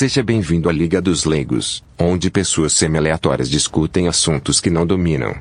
Seja bem-vindo à Liga dos Leigos, onde pessoas semi-aleatórias discutem assuntos que não dominam.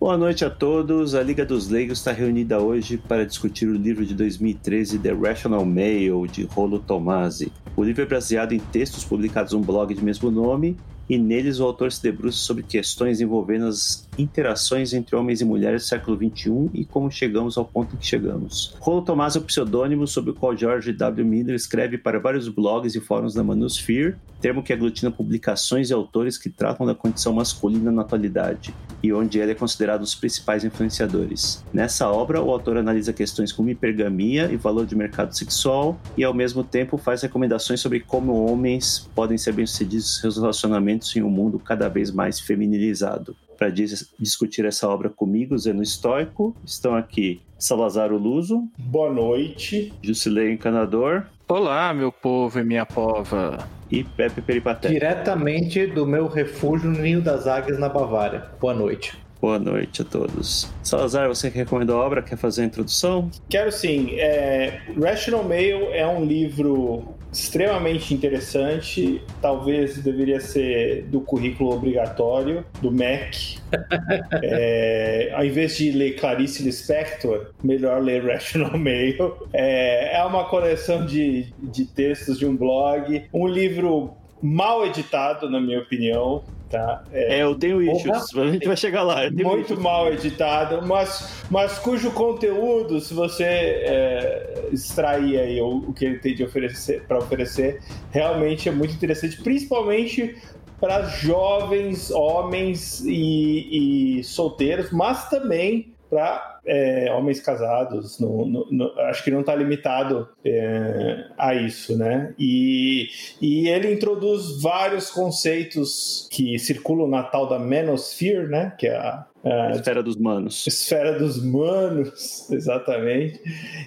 Boa noite a todos. A Liga dos Leigos está reunida hoje para discutir o livro de 2013 The Rational Male de Rolo Tomasi. O livro é baseado em textos publicados no blog de mesmo nome e neles o autor se debruça sobre questões envolvendo as interações entre homens e mulheres do século XXI e como chegamos ao ponto em que chegamos. Rolo Tomás é o pseudônimo sob o qual George W. Miller escreve para vários blogs e fóruns da Manosphere, termo que aglutina publicações e autores que tratam da condição masculina na atualidade e onde ele é considerado um dos principais influenciadores. Nessa obra, o autor analisa questões como hipergamia e valor de mercado sexual e, ao mesmo tempo, faz recomendações sobre como homens podem ser bem-sucedidos em seus relacionamentos em um mundo cada vez mais feminilizado para dis discutir essa obra comigo, Zeno Estoico. Estão aqui Salazar Luso. Boa noite. Jusilei Encanador. Olá, meu povo e minha pova. E Pepe Peripaté. Diretamente do meu refúgio no Ninho das Águias, na Bavária. Boa noite. Boa noite a todos. Salazar, você que recomendou a obra, quer fazer a introdução? Quero sim. É... Rational Mail é um livro extremamente interessante. Talvez deveria ser do currículo obrigatório do MEC. é, ao invés de ler Clarice Lispector, melhor ler Rational Mail. É, é uma coleção de, de textos de um blog, um livro mal editado, na minha opinião. Tá? É, é, eu tenho issues, a gente vai chegar lá. Muito issues. mal editado, mas, mas cujo conteúdo, se você é, extrair aí o, o, que ele tem de oferecer para oferecer, realmente é muito interessante, principalmente para jovens, homens e, e solteiros, mas também para é, homens casados. No, no, no, acho que não está limitado é, a isso, né? E, e ele introduz vários conceitos que circulam na tal da manosphere, né? Que é a, a esfera dos manos. Esfera dos manos, exatamente.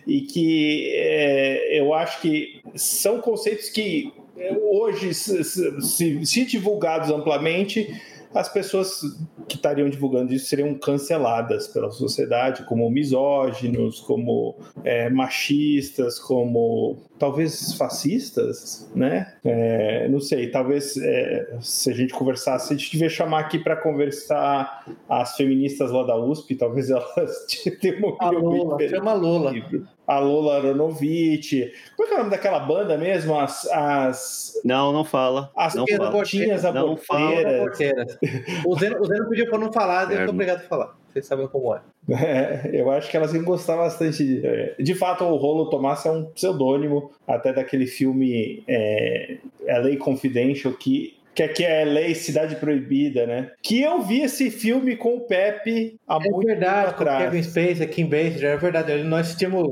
E que é, eu acho que são conceitos que hoje, se, se, se divulgados amplamente, as pessoas que estariam divulgando isso seriam canceladas pela sociedade como misóginos, como é, machistas, como talvez fascistas, né? É, não sei, talvez é, se a gente conversasse, a gente devia chamar aqui para conversar as feministas lá da USP, talvez elas tenham a Lula, chama Lula. A Lola Aronovich. Como é que é o nome daquela banda mesmo? As. as... Não, não fala. As não portinhas aborteiras. O Zeno, o Zeno pediu para não falar, eu tô obrigado a falar. Vocês sabem como é. é. Eu acho que elas iam gostar bastante. De, é, de fato, o Rolo Tomás é um pseudônimo, até daquele filme é, LA Confidential, que que aqui é Lei Cidade Proibida, né? Que eu vi esse filme com o Pepe há é muito verdade, tempo atrás. Kevin Spacey, Kim Basinger, é verdade. Nós assistimos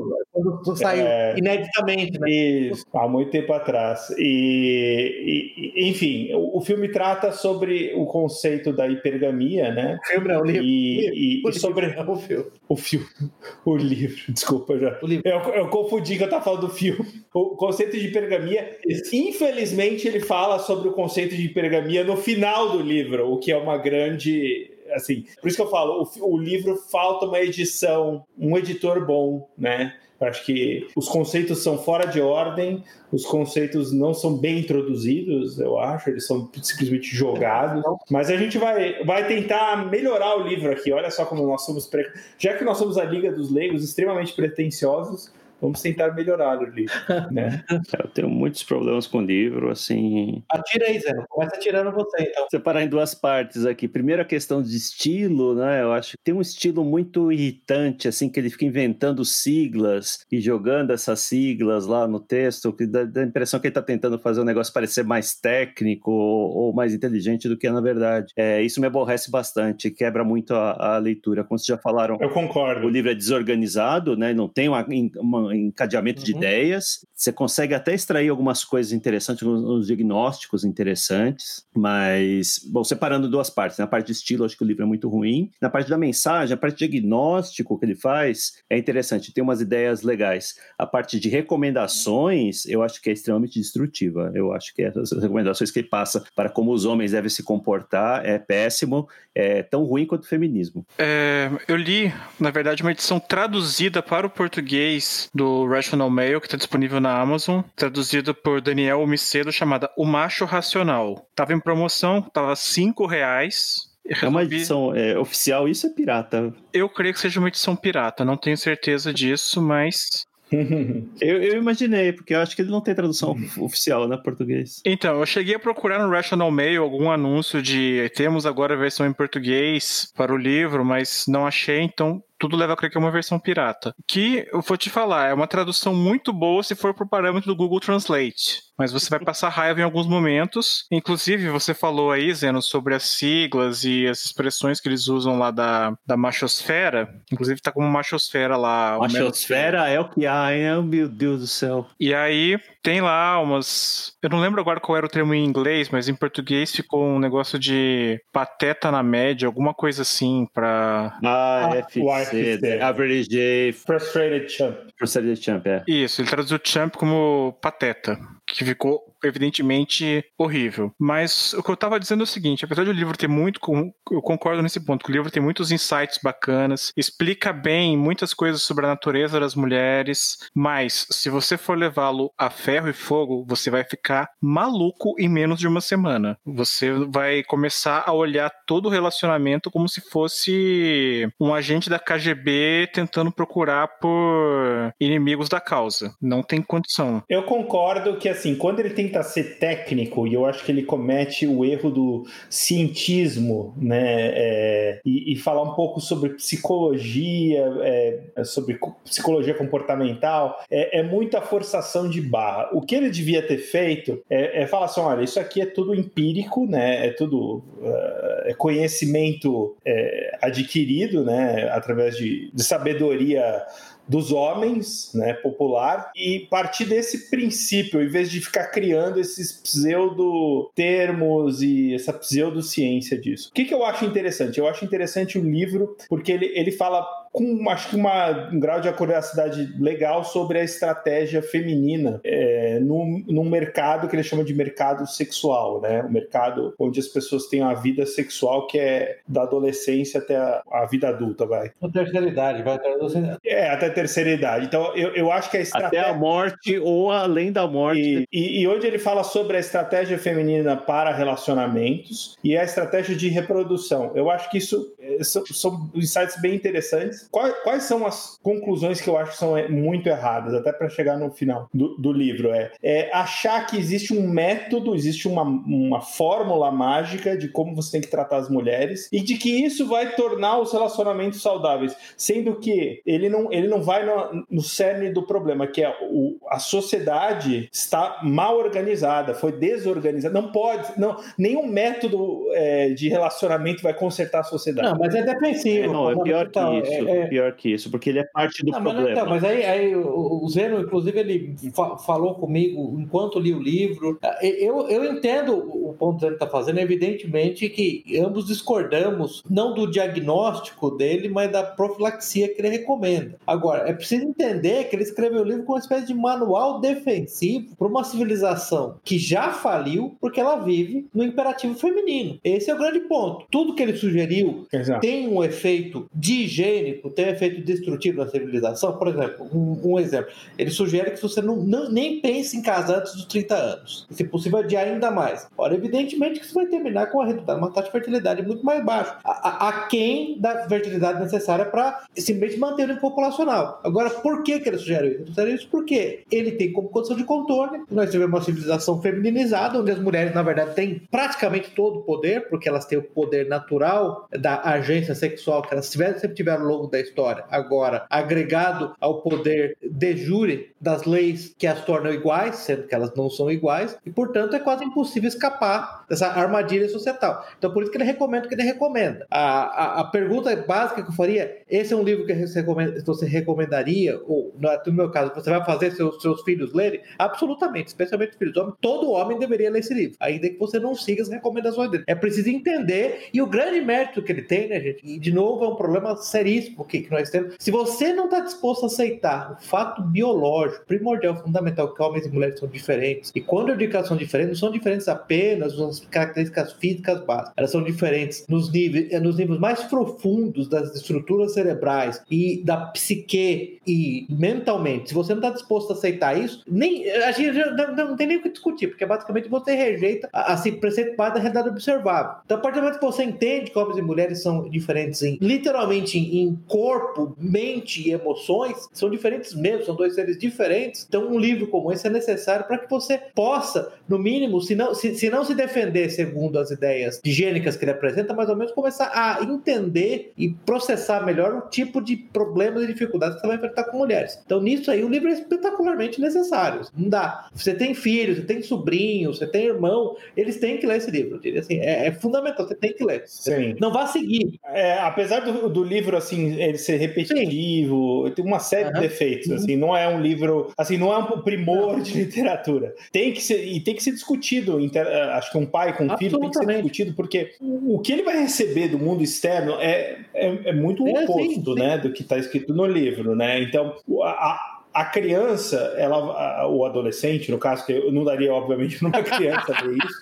quando saiu é, ineditamente, né? Isso, há muito tempo atrás. E, e enfim, o, o, filme trata sobre o conceito da hipergamia, né? O filme não, o livro. E, e, o sobre livro, o filme. O filme, o livro, desculpa já. O livro. Eu, eu confundi que eu tava falando do filme. O conceito de hipergamia, infelizmente, ele fala sobre o conceito de hipergamia no final do livro, o que é uma grande assim, por isso que eu falo, o, o livro falta uma edição, um editor bom, né? Eu acho que os conceitos são fora de ordem, os conceitos não são bem introduzidos, eu acho, eles são simplesmente jogados. Mas a gente vai, vai tentar melhorar o livro aqui. Olha só como nós somos. Pre... Já que nós somos a Liga dos Leigos, extremamente pretensiosos, vamos tentar melhorar o livro, né? Eu tenho muitos problemas com o livro, assim... Atira aí, Zé. Começa atirando você, então. Separar em duas partes aqui. Primeiro a questão de estilo, né? Eu acho que tem um estilo muito irritante, assim, que ele fica inventando siglas e jogando essas siglas lá no texto, que dá, dá a impressão que ele está tentando fazer o negócio parecer mais técnico ou, ou, mais inteligente do que é na verdade. É, isso me aborrece bastante, quebra muito a, a leitura. Como vocês já falaram... Eu concordo. O livro é desorganizado, né? Não tem uma, uma encadeamento uhum. de ideias. Você consegue até extrair algumas coisas interessantes, uns diagnósticos interessantes, mas, bom, separando duas partes. Na parte de estilo, acho que o livro é muito ruim. Na parte da mensagem, a parte de diagnóstico que ele faz é interessante, tem umas ideias legais. A parte de recomendações, eu acho que é extremamente destrutiva. Eu acho que essas recomendações que ele passa para como os homens devem se comportar é péssimo, é tão ruim quanto o feminismo. É, eu li, na verdade, uma edição traduzida para o português do Rational Mail, que está disponível na Amazon, traduzido por Daniel Micedo, chamada O Macho Racional. Tava em promoção, tava cinco reais. É uma edição é, oficial, isso é pirata? Eu creio que seja uma edição pirata, não tenho certeza disso, mas eu, eu, imaginei, porque eu acho que ele não tem tradução oficial, né, português. Então, eu cheguei a procurar no Rational Mail algum anúncio de temos agora a versão em português para o livro, mas não achei, então tudo leva a crer que é uma versão pirata. Que, eu vou te falar, é uma tradução muito boa se for pro parâmetro do Google Translate. Mas você vai passar raiva em alguns momentos. Inclusive, você falou aí, Zeno, sobre as siglas e as expressões que eles usam lá da, da machosfera. Inclusive, tá como machosfera lá. Machosfera é o que há, hein? Meu Deus do céu. E aí, tem lá umas. Eu não lembro agora qual era o termo em inglês, mas em português ficou um negócio de pateta na média, alguma coisa assim, pra. Ah, ah FC, Average Frustrated Champ. Frustrated Champ, é. Isso, ele traduziu Champ como pateta, que ficou evidentemente horrível. Mas o que eu estava dizendo é o seguinte: apesar de o livro ter muito, eu concordo nesse ponto, que o livro tem muitos insights bacanas, explica bem muitas coisas sobre a natureza das mulheres, mas se você for levá-lo a ferro e fogo, você vai ficar maluco em menos de uma semana. Você vai começar a olhar todo o relacionamento como se fosse um agente da KGB tentando procurar por inimigos da causa. Não tem condição. Eu concordo que assim, quando ele tenta ser técnico, e eu acho que ele comete o erro do cientismo, né? É, e, e, falar um pouco sobre psicologia, é, sobre psicologia comportamental, é, é, muita forçação de barra. O que ele devia ter feito é, é falar assim: olha, isso aqui é tudo empírico, né? É tudo uh, conhecimento é, adquirido, né? Através de, de sabedoria dos homens, né, popular, e partir desse princípio, em vez de ficar criando esses pseudo termos e essa pseudociência disso. O que, que eu acho interessante? Eu acho interessante o livro porque ele, ele fala com acho que uma, um grau de curiosidade legal sobre a estratégia feminina é, num, num mercado que ele chama de mercado sexual, né? O mercado onde as pessoas têm a vida sexual que é da adolescência até a, a vida adulta, vai. Até a terceira idade, vai até a É, até a terceira idade. Então, eu, eu acho que a estratégia... Até a morte ou além da morte. E, e, e onde ele fala sobre a estratégia feminina para relacionamentos e a estratégia de reprodução. Eu acho que isso é, são, são insights bem interessantes Quais, quais, são as conclusões que eu acho que são é, muito erradas, até para chegar no final do, do livro? É, é, achar que existe um método, existe uma, uma fórmula mágica de como você tem que tratar as mulheres e de que isso vai tornar os relacionamentos saudáveis, sendo que ele não, ele não vai no, no cerne do problema, que é o, a sociedade está mal organizada, foi desorganizada. Não pode, não, nenhum método é, de relacionamento vai consertar a sociedade. Não, mas é defensivo. É, não, é pior que isso. É, é, pior que isso, porque ele é parte do não, problema. Mas, então, mas aí, aí o, Zeno, inclusive, ele fa falou comigo enquanto li o livro. Eu, eu entendo o ponto que ele está fazendo, evidentemente que ambos discordamos, não do diagnóstico dele, mas da profilaxia que ele recomenda. Agora, é preciso entender que ele escreveu o livro com uma espécie de manual defensivo para uma civilização que já faliu porque ela vive no imperativo feminino. Esse é o grande ponto. Tudo que ele sugeriu Exato. tem um efeito de higiene tem um efeito destrutivo na civilização? Por exemplo, um, um exemplo. Ele sugere que você não, não, nem pense em casar antes dos 30 anos. Se possível, adiar ainda mais. Ora, evidentemente que isso vai terminar com uma taxa de fertilidade muito mais baixa. A, a, a quem da fertilidade necessária para simplesmente manter o nível populacional. Agora, por que, que ele sugere isso? Ele sugere isso porque ele tem como condição de contorno nós tivemos uma civilização feminizada, onde as mulheres, na verdade, têm praticamente todo o poder, porque elas têm o poder natural da agência sexual que elas tiveram, sempre tiveram ao longo da história. Agora, agregado ao poder de jure das leis que as tornam iguais, sendo que elas não são iguais, e portanto é quase impossível escapar dessa armadilha societal. Então, por isso que ele recomenda o que ele recomenda. A, a, a pergunta básica que eu faria: esse é um livro que você recomendaria, ou no meu caso, você vai fazer seus, seus filhos lerem? Absolutamente, especialmente os filhos. Todo homem deveria ler esse livro, ainda que você não siga as recomendações dele. É preciso entender, e o grande mérito que ele tem, né, gente? E de novo, é um problema seríssimo que, que nós temos. Se você não está disposto a aceitar o fato biológico, primordial, fundamental, que homens e mulheres são diferentes, e quando eu digo que elas são diferentes, não são diferentes apenas nas características físicas básicas. Elas são diferentes nos níveis, eh, nos níveis mais profundos das estruturas cerebrais e da psique e mentalmente. Se você não está disposto a aceitar isso, nem a gente não, não, tem nem o que discutir, porque basicamente você rejeita a, a preceito da realidade observável. Então, a partir do momento que você entende que homens e mulheres são diferentes em literalmente em corpo, mente e emoções, são diferentes mesmo, são dois seres diferentes. Então, um livro como esse é necessário para que você possa, no mínimo, se não se, se não se defender segundo as ideias higiênicas que ele apresenta, mais ou menos começar a entender e processar melhor o tipo de problemas e dificuldades que você vai enfrentar com mulheres. Então, nisso aí, o livro é espetacularmente necessário. Não dá. Você tem filhos, você tem sobrinhos, você tem irmão, eles têm que ler esse livro. Assim, é, é fundamental, você tem que ler. Sim. Não vá seguir. É, apesar do, do, livro, assim, ele ser repetitivo, Sim. tem uma série uhum. de defeitos, assim, não é um livro, assim, não é um primor de literatura. Tem que ser, e tem que ser discutido, inter, acho que um pai com um filho tem que ser discutido, porque o que ele vai receber do mundo externo é, é, é muito o é, oposto, né, do que está escrito no livro, né, então a, a criança, ela, o adolescente, no caso, que eu não daria, obviamente, para uma criança ver isso,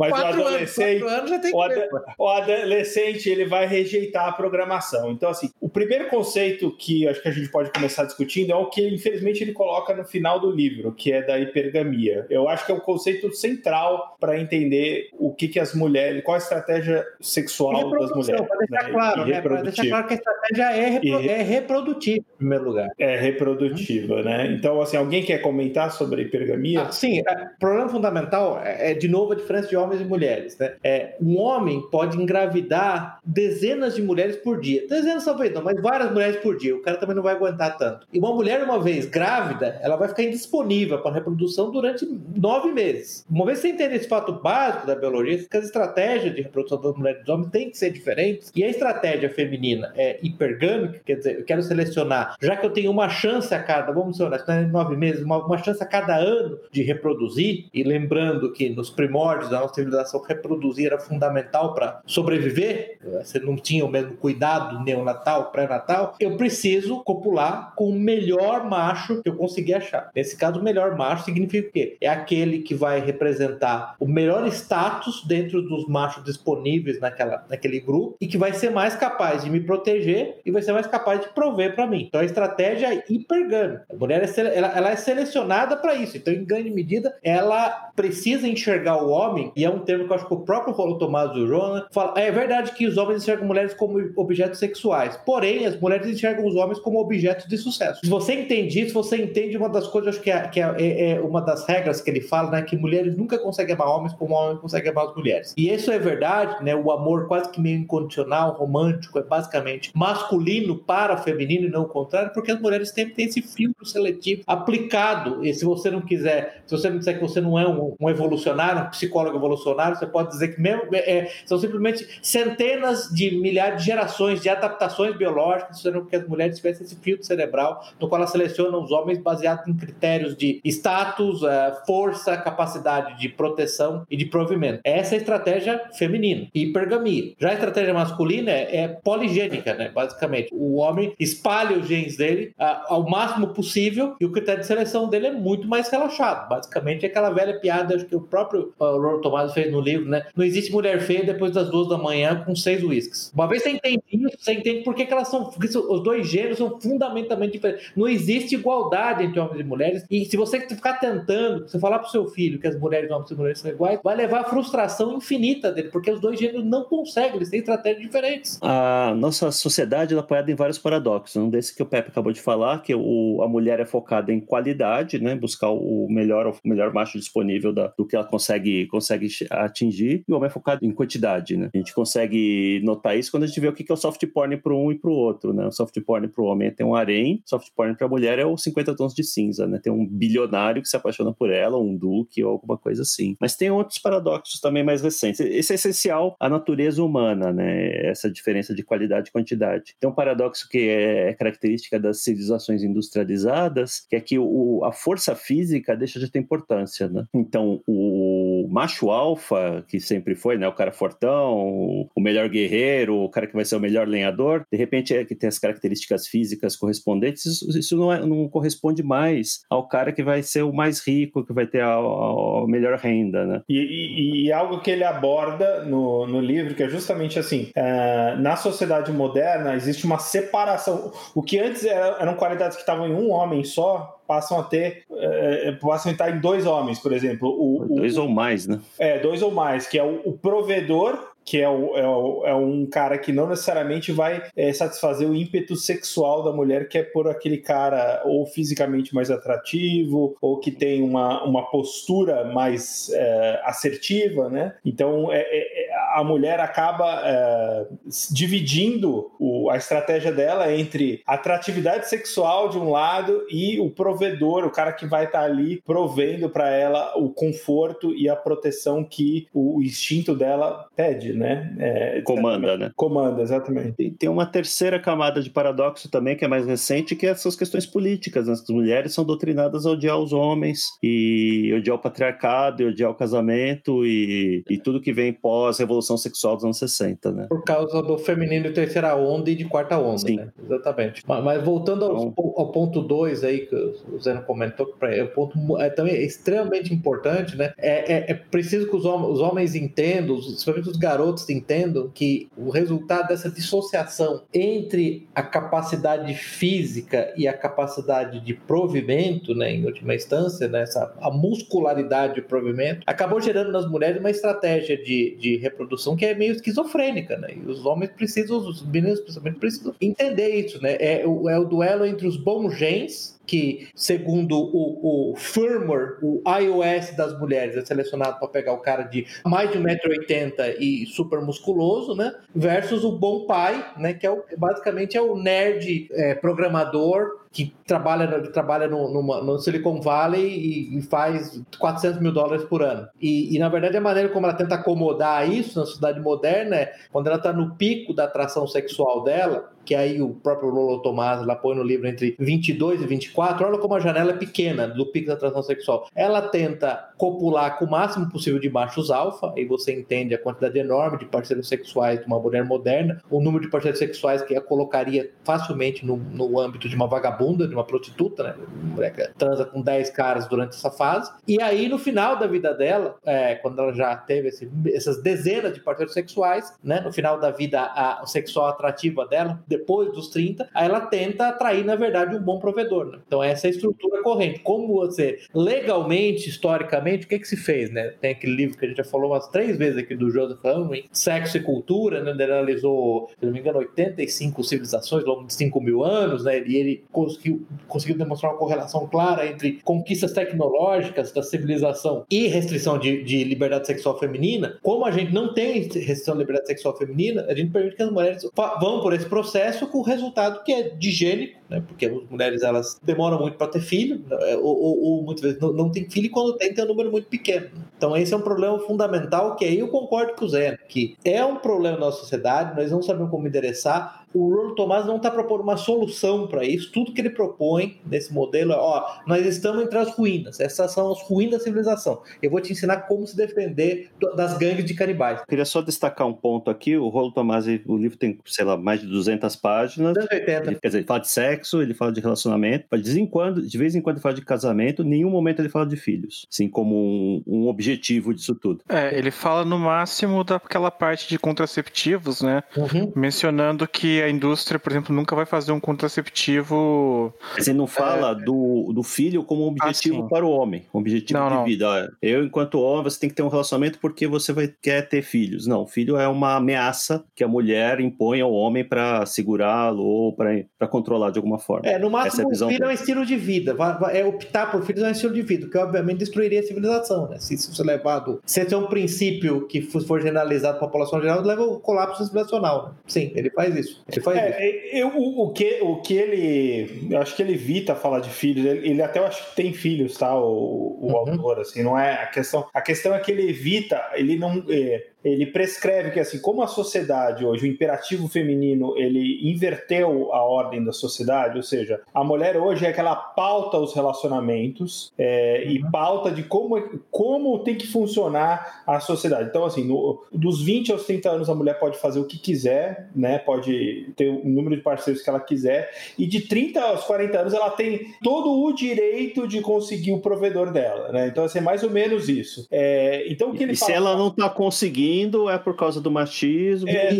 mas o adolescente, anos, anos o, ad, o, adolescente, ele vai rejeitar a programação. Então, assim, o primeiro conceito que acho que a gente pode começar discutindo é o que, infelizmente, ele coloca no final do livro, que é da hipergamia. Eu acho que é um conceito central para entender o que, que as mulheres, qual a estratégia sexual das mulheres. Para deixar, né? claro, né? deixar claro que a estratégia é, repro e... é reprodutiva, em primeiro lugar. É reprodutiva né? Então, assim, alguém quer comentar sobre hipergamia? Ah, sim, o é, problema fundamental é, é, de novo, a diferença de homens e mulheres, né? É, um homem pode engravidar dezenas de mulheres por dia. Dezenas talvez não, mas várias mulheres por dia. O cara também não vai aguentar tanto. E uma mulher, uma vez grávida, ela vai ficar indisponível para reprodução durante nove meses. Uma vez você entende esse fato básico da biologia, que as estratégias de reprodução das mulheres e dos homens têm que ser diferentes, e a estratégia feminina é hipergâmica, quer dizer, eu quero selecionar, já que eu tenho uma chance a cada, vamos vamos ser honestos, né, nove meses, uma, uma, chance a cada ano de reproduzir, e lembrando que nos primórdios da nossa civilização reproduzir era fundamental para sobreviver, você não tinha o mesmo cuidado neonatal, pré-natal, eu preciso copular com o melhor macho que eu conseguir achar. Nesse caso, o melhor macho significa o quê? É aquele que vai representar o melhor status dentro dos machos disponíveis naquela, naquele grupo e que vai ser mais capaz de me proteger e vai ser mais capaz de prover para mim. Então a estratégia é hipergâmica. A mulher é, ela, ela é selecionada para isso. Então, em grande medida, ela precisa enxergar o homem, e é um termo que eu acho que o próprio Rolo Tomás do Jonas fala. É verdade que os homens enxergam mulheres como objetos sexuais, porém, as mulheres enxergam os homens como objetos de sucesso. Se você entende isso, você entende uma das coisas, acho que, é, que é, é, é uma das regras que ele fala, né? Que mulheres nunca conseguem amar homens como homens conseguem amar as mulheres. E isso é verdade, né? O amor quase que meio incondicional, romântico, é basicamente masculino para feminino e não o contrário, porque as mulheres sempre têm esse filtro seletivo aplicado. E se você não quiser, se você não disser que você não é um, um evolucionário, um psicólogo evolucionário, você pode dizer que mesmo é, é são simplesmente centenas de milhares de gerações de adaptações biológicas, sendo que as mulheres tivessem esse filtro cerebral no qual elas selecionam os homens baseado em critérios de status, é, força, capacidade de proteção e de provimento. Essa é a estratégia feminina, hipergamia. Já a estratégia masculina é, é poligênica, né? basicamente. O homem espalha os genes dele uh, ao máximo possível possível e o critério de seleção dele é muito mais relaxado. Basicamente é aquela velha piada que o próprio uh, Lord Tomás fez no livro, né? Não existe mulher feia depois das duas da manhã com seis uísques. Uma vez você entende isso, você entende por que elas são. os dois gêneros são fundamentalmente diferentes. Não existe igualdade entre homens e mulheres. E se você ficar tentando, você falar pro seu filho que as mulheres homens e mulheres são iguais, vai levar a frustração infinita dele, porque os dois gêneros não conseguem, eles têm estratégias diferentes. A nossa sociedade é apoiada em vários paradoxos. Um desse que o Pepe acabou de falar, que o, a mulher é focada em qualidade, né? Buscar o melhor, o melhor macho disponível da, do que ela consegue, consegue atingir, e o homem é focado em quantidade, né? A gente consegue notar isso quando a gente vê o que é o soft porn para um e para o outro, né? O soft porn para o homem tem um harém, soft porn para a mulher é o 50 tons de cinza, né? Tem um bilionário que se apaixona por ela, um duque ou alguma coisa assim. Mas tem outros paradoxos também mais recentes. Esse é essencial à natureza humana, né? Essa diferença de qualidade e quantidade. Tem um paradoxo que é característica das civilizações industrializadas politizadas, que é que o, a força física deixa de ter importância, né? Então, o macho alfa, que sempre foi, né, o cara fortão, o melhor guerreiro, o cara que vai ser o melhor lenhador, de repente é que tem as características físicas correspondentes, isso, isso não, é, não, corresponde mais ao cara que vai ser o mais rico, que vai ter a, a melhor renda, né? E, e, e, algo que ele aborda no, no livro, que é justamente assim, é, na sociedade moderna existe uma separação, o que antes era, eram qualidades que estavam em um homem só, passam a ter, é, passam a estar em dois homens, por exemplo. O, dois o, ou mais, né? É, dois ou mais, que é o, o provedor que é, o, é, o, é, um cara que não necessariamente vai é, satisfazer o ímpeto sexual da mulher, que é por aquele cara ou fisicamente mais atrativo, ou que tem uma, uma postura mais é, assertiva, né? Então é, é, a mulher acaba é, dividindo o, a estratégia dela entre atratividade sexual de um lado e o provedor, o cara que vai estar tá ali provendo para ela o conforto e a proteção que o instinto dela pede né? É, comanda, né? Comanda, exatamente. E tem uma terceira camada de paradoxo também, que é mais recente, que é essas questões políticas. Né? As mulheres são doutrinadas a odiar os homens, e odiar o patriarcado, e odiar o casamento, e, e tudo que vem pós-revolução sexual dos anos 60, né? Por causa do feminino de terceira onda e de quarta onda, Sim. né? Exatamente. Mas, mas voltando ao, então, ao ponto 2 aí, que o Zé comentou, é um ponto é, também extremamente importante, né? É, é, é preciso que os, homens, os homens entendam, principalmente os garotos, garotos entendam que o resultado dessa dissociação entre a capacidade física e a capacidade de provimento, né, em última instância, né, essa, a muscularidade de provimento, acabou gerando nas mulheres uma estratégia de, de reprodução que é meio esquizofrênica, né? E os homens precisam, os meninos principalmente precisam entender isso, né? É, é o duelo entre os bons genes que, segundo o, o firmware, o iOS das mulheres é selecionado para pegar o cara de mais de 1,80m e super musculoso, né? Versus o bom pai, né? Que é o, basicamente é o nerd é, programador que trabalha, que trabalha no, numa, no Silicon Valley e, e, faz 400 mil dólares por ano. E, e, na verdade, a maneira como ela tenta acomodar isso na sociedade moderna é quando ela está no pico da atração sexual dela, que aí o próprio Lolo Tomás ela põe no livro entre 22 e 24, olha como a janela é pequena do pico da atração sexual. Ela tenta copular com o máximo possível de machos alfa, e você entende a quantidade enorme de parceiros sexuais de uma mulher moderna, o número de parceiros sexuais que a colocaria facilmente no, no âmbito de uma vagabunda, de uma prostituta, né? Mulher transa com 10 caras durante essa fase. E aí, no final da vida dela, é, quando ela já teve esse, essas dezenas de parceiros sexuais, né? No final da vida a, a sexual atrativa dela, depois dos 30, aí ela tenta atrair, na verdade, um bom provedor. Né? Então, essa é a estrutura corrente. Como você, legalmente, historicamente, o que, que se fez? Né? Tem aquele livro que a gente já falou umas três vezes aqui do Joseph Henry, Sexo e Cultura, né? ele analisou, se não me engano, 85 civilizações ao longo de 5 mil anos, né? e ele conseguiu, conseguiu demonstrar uma correlação clara entre conquistas tecnológicas da civilização e restrição de, de liberdade sexual feminina. Como a gente não tem restrição de liberdade sexual feminina, a gente permite que as mulheres vão por esse processo com o resultado que é digênico, né? Porque as mulheres elas demoram muito para ter filho, né? ou, ou, ou, muitas vezes não, não tem filho e quando tem tem um número muito pequeno. Então esse é um problema fundamental que aí eu concordo com o Zé, que é um problema na sociedade, nós não sabemos como endereçar, o Rolando Tomás não está propondo uma solução para isso. Tudo que ele propõe nesse modelo é: ó, nós estamos entre as ruínas. Essas são as ruínas da civilização. Eu vou te ensinar como se defender das gangues de canibais. Eu queria só destacar um ponto aqui: o Rolo Tomás, o livro tem, sei lá, mais de 200 páginas. 280. Ele, quer dizer, fala de sexo, ele fala de relacionamento. De vez em quando, de vez em quando ele fala de casamento, em nenhum momento ele fala de filhos. Assim, como um, um objetivo disso tudo. É, ele fala no máximo daquela parte de contraceptivos, né? Uhum. Mencionando que a indústria, por exemplo, nunca vai fazer um contraceptivo. Você não fala é... do, do filho como um objetivo ah, para o homem, um objetivo não, de não. vida. Eu, enquanto homem, você tem que ter um relacionamento porque você vai, quer ter filhos. Não, filho é uma ameaça que a mulher impõe ao homem para segurá-lo ou para controlar de alguma forma. É, no máximo, é o filho é um estilo de vida. É optar por filhos é um estilo de vida, que obviamente destruiria a civilização. Né? Se isso é levado. Se esse é um princípio que for generalizado para a população geral, leva ao colapso civilizacional. Né? Sim, ele faz isso. Ele faz é, isso. Eu, o, o, que, o que ele. Eu acho que ele evita falar de filhos. Ele, ele até eu acho que tem filhos, tá? O, o uhum. autor, assim, não é a questão. A questão é que ele evita, ele não. É, ele prescreve que assim, como a sociedade hoje, o imperativo feminino, ele inverteu a ordem da sociedade, ou seja, a mulher hoje é que ela pauta os relacionamentos é, uhum. e pauta de como, como tem que funcionar a sociedade. Então, assim, no, dos 20 aos 30 anos a mulher pode fazer o que quiser, né? Pode ter o número de parceiros que ela quiser, e de 30 aos 40 anos ela tem todo o direito de conseguir o provedor dela, né? Então, assim, é mais ou menos isso. É, então, o que ele e fala... se ela não está conseguindo, é por causa do machismo, é,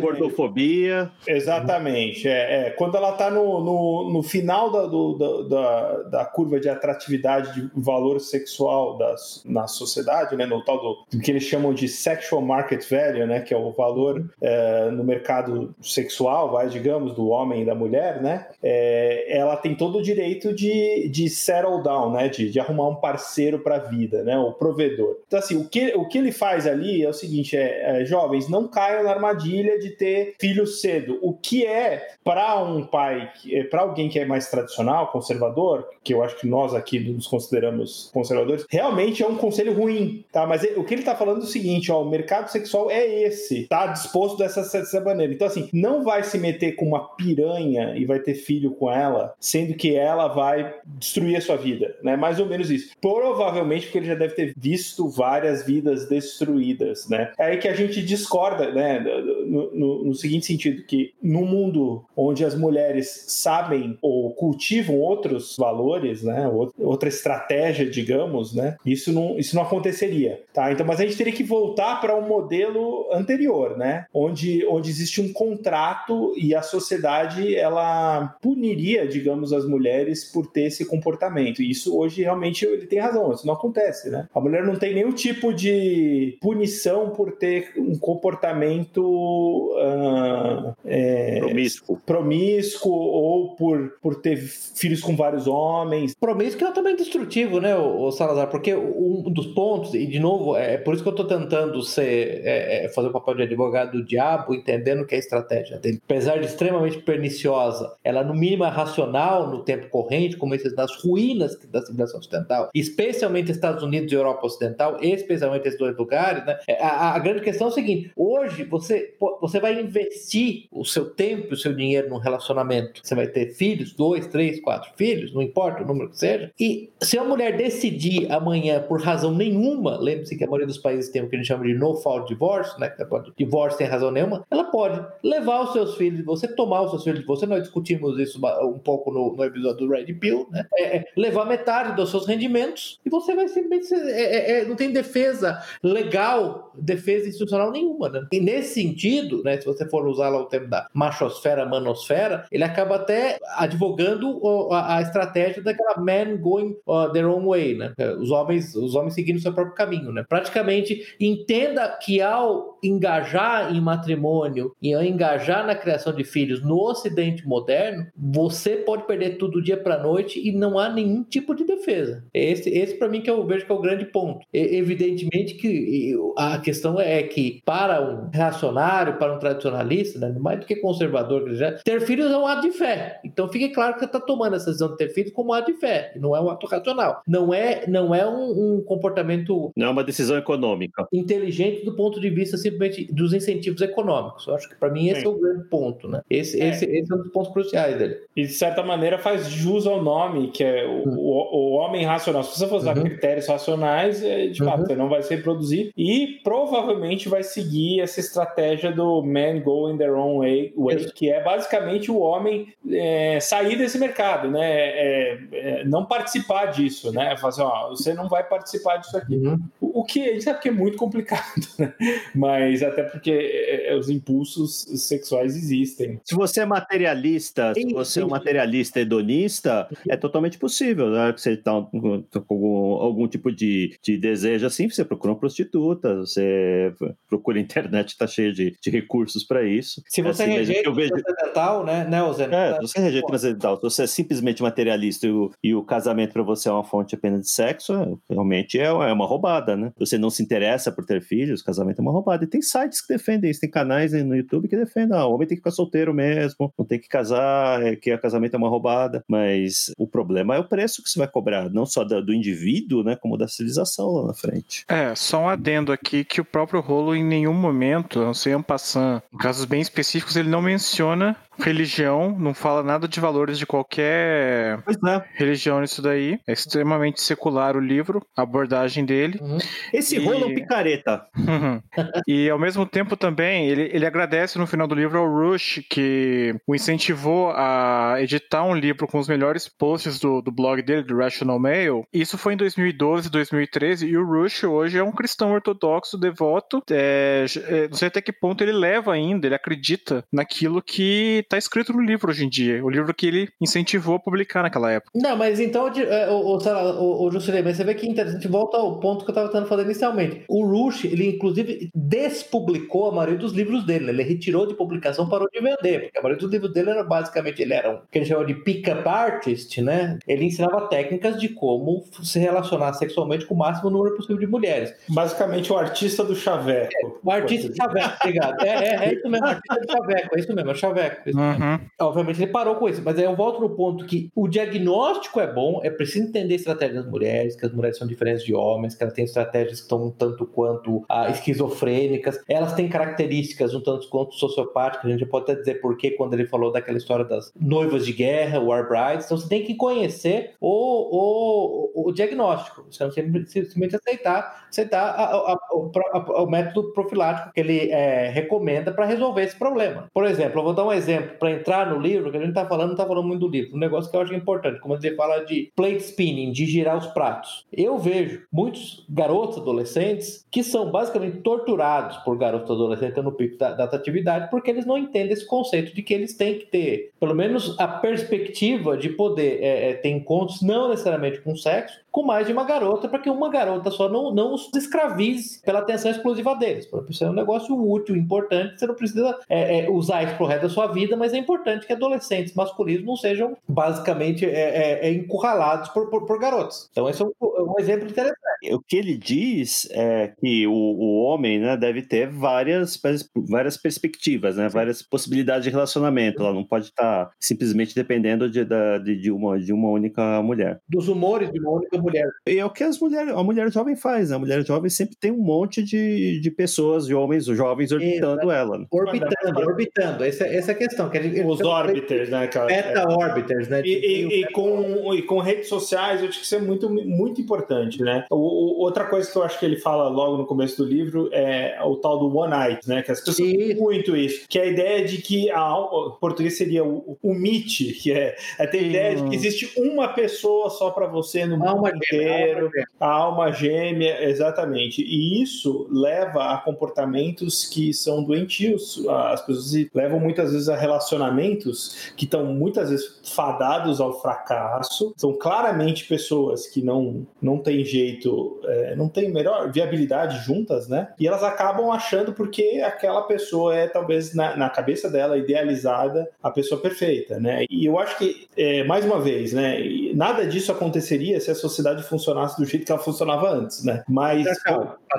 gordofobia. Exatamente. É, é, quando ela está no, no, no, final da, do, da, da, curva de atratividade de valor sexual das, na sociedade, né? No tal do, do que eles chamam de sexual market value, né? Que é o valor é, no mercado sexual, vai, digamos, do homem e da mulher, né? É, ela tem todo o direito de, de settle down, né? De, de arrumar um parceiro para a vida, né? O provedor. Então, assim, o que, o que ele faz ali é o seguinte: é, é jovens, não caiam na armadilha de ter filhos cedo. O que é para um pai, é, para alguém que é mais tradicional, conservador, que eu acho que nós aqui nos consideramos conservadores, realmente é um conselho ruim, tá? Mas o que ele está falando é o seguinte: ó, o mercado sexual é esse, tá disposto dessa, dessa maneira. Então, assim, não vai se meter com uma piranha e vai ter filho com ela, sendo que ela vai destruir a sua vida, né? Mais ou menos isso. Provavelmente porque ele já deve ter visto várias vidas destruídas, né? É aí que a gente discorda, né? No, no, no seguinte sentido, que no mundo onde as mulheres sabem ou cultivam outros valores, né? Outra estratégia, digamos, né? Isso não, isso não aconteceria, tá? Então, mas a gente teria que voltar para um modelo anterior, né? Onde, onde existe um contrato e a sociedade ela puniria, digamos, as mulheres por ter esse comportamento. E isso hoje realmente ele tem razão, isso não acontece, né? A mulher não tem nenhum tipo de punição por ter um comportamento uh, é, promíscuo. promíscuo ou por, por ter filhos com vários homens. Promíscuo é também destrutivo, né, o, Salazar? Porque um dos pontos, e de novo, é por isso que eu estou tentando ser, é, é, fazer o papel de advogado do diabo, entendendo que é a estratégia dele, apesar de extremamente perniciosa, ela no mínimo é racional no tempo corrente, como esses das ruínas da civilização ocidental, especialmente Estados Unidos e Europa Ocidental, especialmente esses dois lugares, né? É, a, a grande questão é o seguinte: hoje você, você vai investir o seu tempo, o seu dinheiro num relacionamento. Você vai ter filhos, dois, três, quatro filhos, não importa o número que seja. E se a mulher decidir amanhã, por razão nenhuma, lembre-se que a maioria dos países tem o que a gente chama de no fault divorce, né? Divórcio sem razão nenhuma, ela pode levar os seus filhos, você tomar os seus filhos de você, nós discutimos isso um pouco no, no episódio do Red Pill, né? É, é, levar metade dos seus rendimentos e você vai simplesmente. É, é, é, não tem defesa legal, defesa institucional nenhuma, né? E nesse sentido, né, se você for usar lá o termo da machosfera, manosfera, ele acaba até advogando a, estratégia daquela man going uh, their own way, né? Os homens, os homens seguindo o seu próprio caminho, né? Praticamente entenda que ao engajar em matrimônio e engajar na criação de filhos no Ocidente moderno, você pode perder tudo do dia para noite e não há nenhum tipo de defesa. Esse, esse para mim que eu vejo que é o grande ponto. E, evidentemente que a questão é que para um reacionário, para um tradicionalista, né, mais do que conservador, ter filhos é um ato de fé. Então fique claro que você está tomando essa decisão de ter filhos como um ato de fé, não é um ato racional. Não é, não é um, um comportamento. Não é uma decisão econômica. Inteligente do ponto de vista simplesmente dos incentivos econômicos. Eu acho que para mim esse Sim. é o grande ponto, né? Esse é. Esse, esse é um dos pontos cruciais dele. E de certa maneira faz jus ao nome, que é o, uhum. o, o homem racional. Se você for usar uhum. critérios racionais, é, de fato, uhum. você não vai se reproduzir e provavelmente vai seguir essa estratégia do man going their own way, way que é basicamente o homem é, sair desse mercado, né? É, é, não participar disso, né? Fazer, ó, você não vai participar disso aqui. Uhum. O, o, que a gente sabe que é muito complicado, né? Mas até porque é, é, os impulsos sexuais existem. Se você é materialista, se você é um materialista hedonista, é totalmente possível, né? Você está com algum, algum, tipo de, de desejo assim, você procura uma prostituta, você procura a internet, está cheio de, de recursos para isso. Se você assim, rejeita o vejo... transcendental, né, né? É, você rejeita o transcendental, se você é simplesmente materialista e o, e o casamento para você é uma fonte apenas de sexo, realmente é, é uma roubada, né? Você não se interessa por ter filhos, casamento é uma roubada. E tem sites que defendem isso, tem canais no YouTube que defendem, ah, o homem tem que ficar solteiro mesmo, não tem que casar, é, que o casamento é uma roubada. Mas o problema é o preço que você vai cobrar, não só do indivíduo, né, como da civilização lá na frente. É, só um adendo aqui que o próprio rolo em nenhum momento, não sei, um passando, em casos bem específicos, ele não menciona religião, não fala nada de valores de qualquer é. religião nisso daí. É extremamente secular o livro, a abordagem dele. Uhum. Esse e... rolo é um picareta. e ao mesmo tempo também, ele, ele agradece no final do livro ao Rush, que o incentivou a editar um livro com os melhores posts do, do blog dele, do Rational Mail. Isso foi em 2012, 2013, e o Rush hoje é um cristão ortodoxo, devoto. É, é não sei até que ponto ele leva ainda, ele acredita naquilo que está escrito no livro hoje em dia. O livro que ele incentivou a publicar naquela época. Não, mas então, é, o, o, o, Juscelino, você vê que interessante, volta ao ponto que eu estava tentando falar inicialmente. O Rush, ele inclusive despublicou a maioria dos livros dele. Ele retirou de publicação, parou de vender, porque a maioria dos livros dele era basicamente, ele era um que ele chamava de pick-up artist, né? Ele ensinava técnicas de como se relacionar sexualmente com o máximo número possível de mulheres. Basicamente, o artista do chaveco. É, o artista do chaveco, obrigado. É, é, é isso mesmo, artista do chaveco, é isso mesmo, é chaveco. Uhum. Obviamente ele parou com isso, mas aí eu volto no ponto que o diagnóstico é bom, é preciso entender a estratégia das mulheres, que as mulheres são diferentes de homens, que elas têm estratégias que estão um tanto quanto ah, esquizofrênicas, elas têm características um tanto quanto sociopáticas, a gente pode até dizer por que quando ele falou daquela história das noivas de guerra, War Brides, então você tem que conhecer o, o, o diagnóstico, você não simplesmente aceitar, aceitar a, a, a, o método profilático que ele é, recomenda para resolver esse problema. Por exemplo, eu vou dar um exemplo para entrar no livro, que a gente está falando, não está falando muito do livro, um negócio que eu acho importante, como você fala de plate spinning, de girar os pratos. Eu vejo muitos garotos adolescentes que são basicamente torturados por garotos adolescentes no pico da, da atividade, porque eles não entendem esse conceito de que eles têm que ter, pelo menos, a perspectiva de poder é, é, ter encontros, não necessariamente com sexo, com mais de uma garota, para que uma garota só não, não os escravize pela atenção exclusiva deles. Isso é um negócio útil, importante, você não precisa é, é, usar isso pro resto da sua vida, mas é importante que adolescentes masculinos não sejam basicamente é, é, é encurralados por, por, por, garotos. Então, esse é um, um, exemplo interessante. O que ele diz é que o, o homem né, deve ter várias, várias perspectivas, né, várias possibilidades de relacionamento. Ela não pode estar simplesmente dependendo de, de, de, uma, de uma única mulher. Dos humores de uma única mulher mulher. E é o que as mulheres, a mulher jovem faz, né? A mulher jovem sempre tem um monte de, de pessoas, de homens jovens orbitando ela. Né? Orbitando, orbitando. Essa, essa é a questão. Que gente, Os orbiters, né? Cara? Beta-orbiters, né? E, e, e, com, e com redes sociais, eu acho que isso é muito, muito importante, né? O, o, outra coisa que eu acho que ele fala logo no começo do livro é o tal do one night, né? Que as pessoas têm muito isso. Que é a ideia de que a, o português seria o, o meet, que é, é ter a ideia de que existe uma pessoa só para você no mundo inteiro, a alma gêmea, exatamente. E isso leva a comportamentos que são doentios. As pessoas levam muitas vezes a relacionamentos que estão muitas vezes fadados ao fracasso. São claramente pessoas que não, não têm jeito, é, não têm melhor viabilidade juntas, né? E elas acabam achando porque aquela pessoa é talvez na, na cabeça dela idealizada a pessoa perfeita, né? E eu acho que é, mais uma vez, né? Nada disso aconteceria se a sociedade sociedade funcionasse do jeito que ela funcionava antes, né? Mas.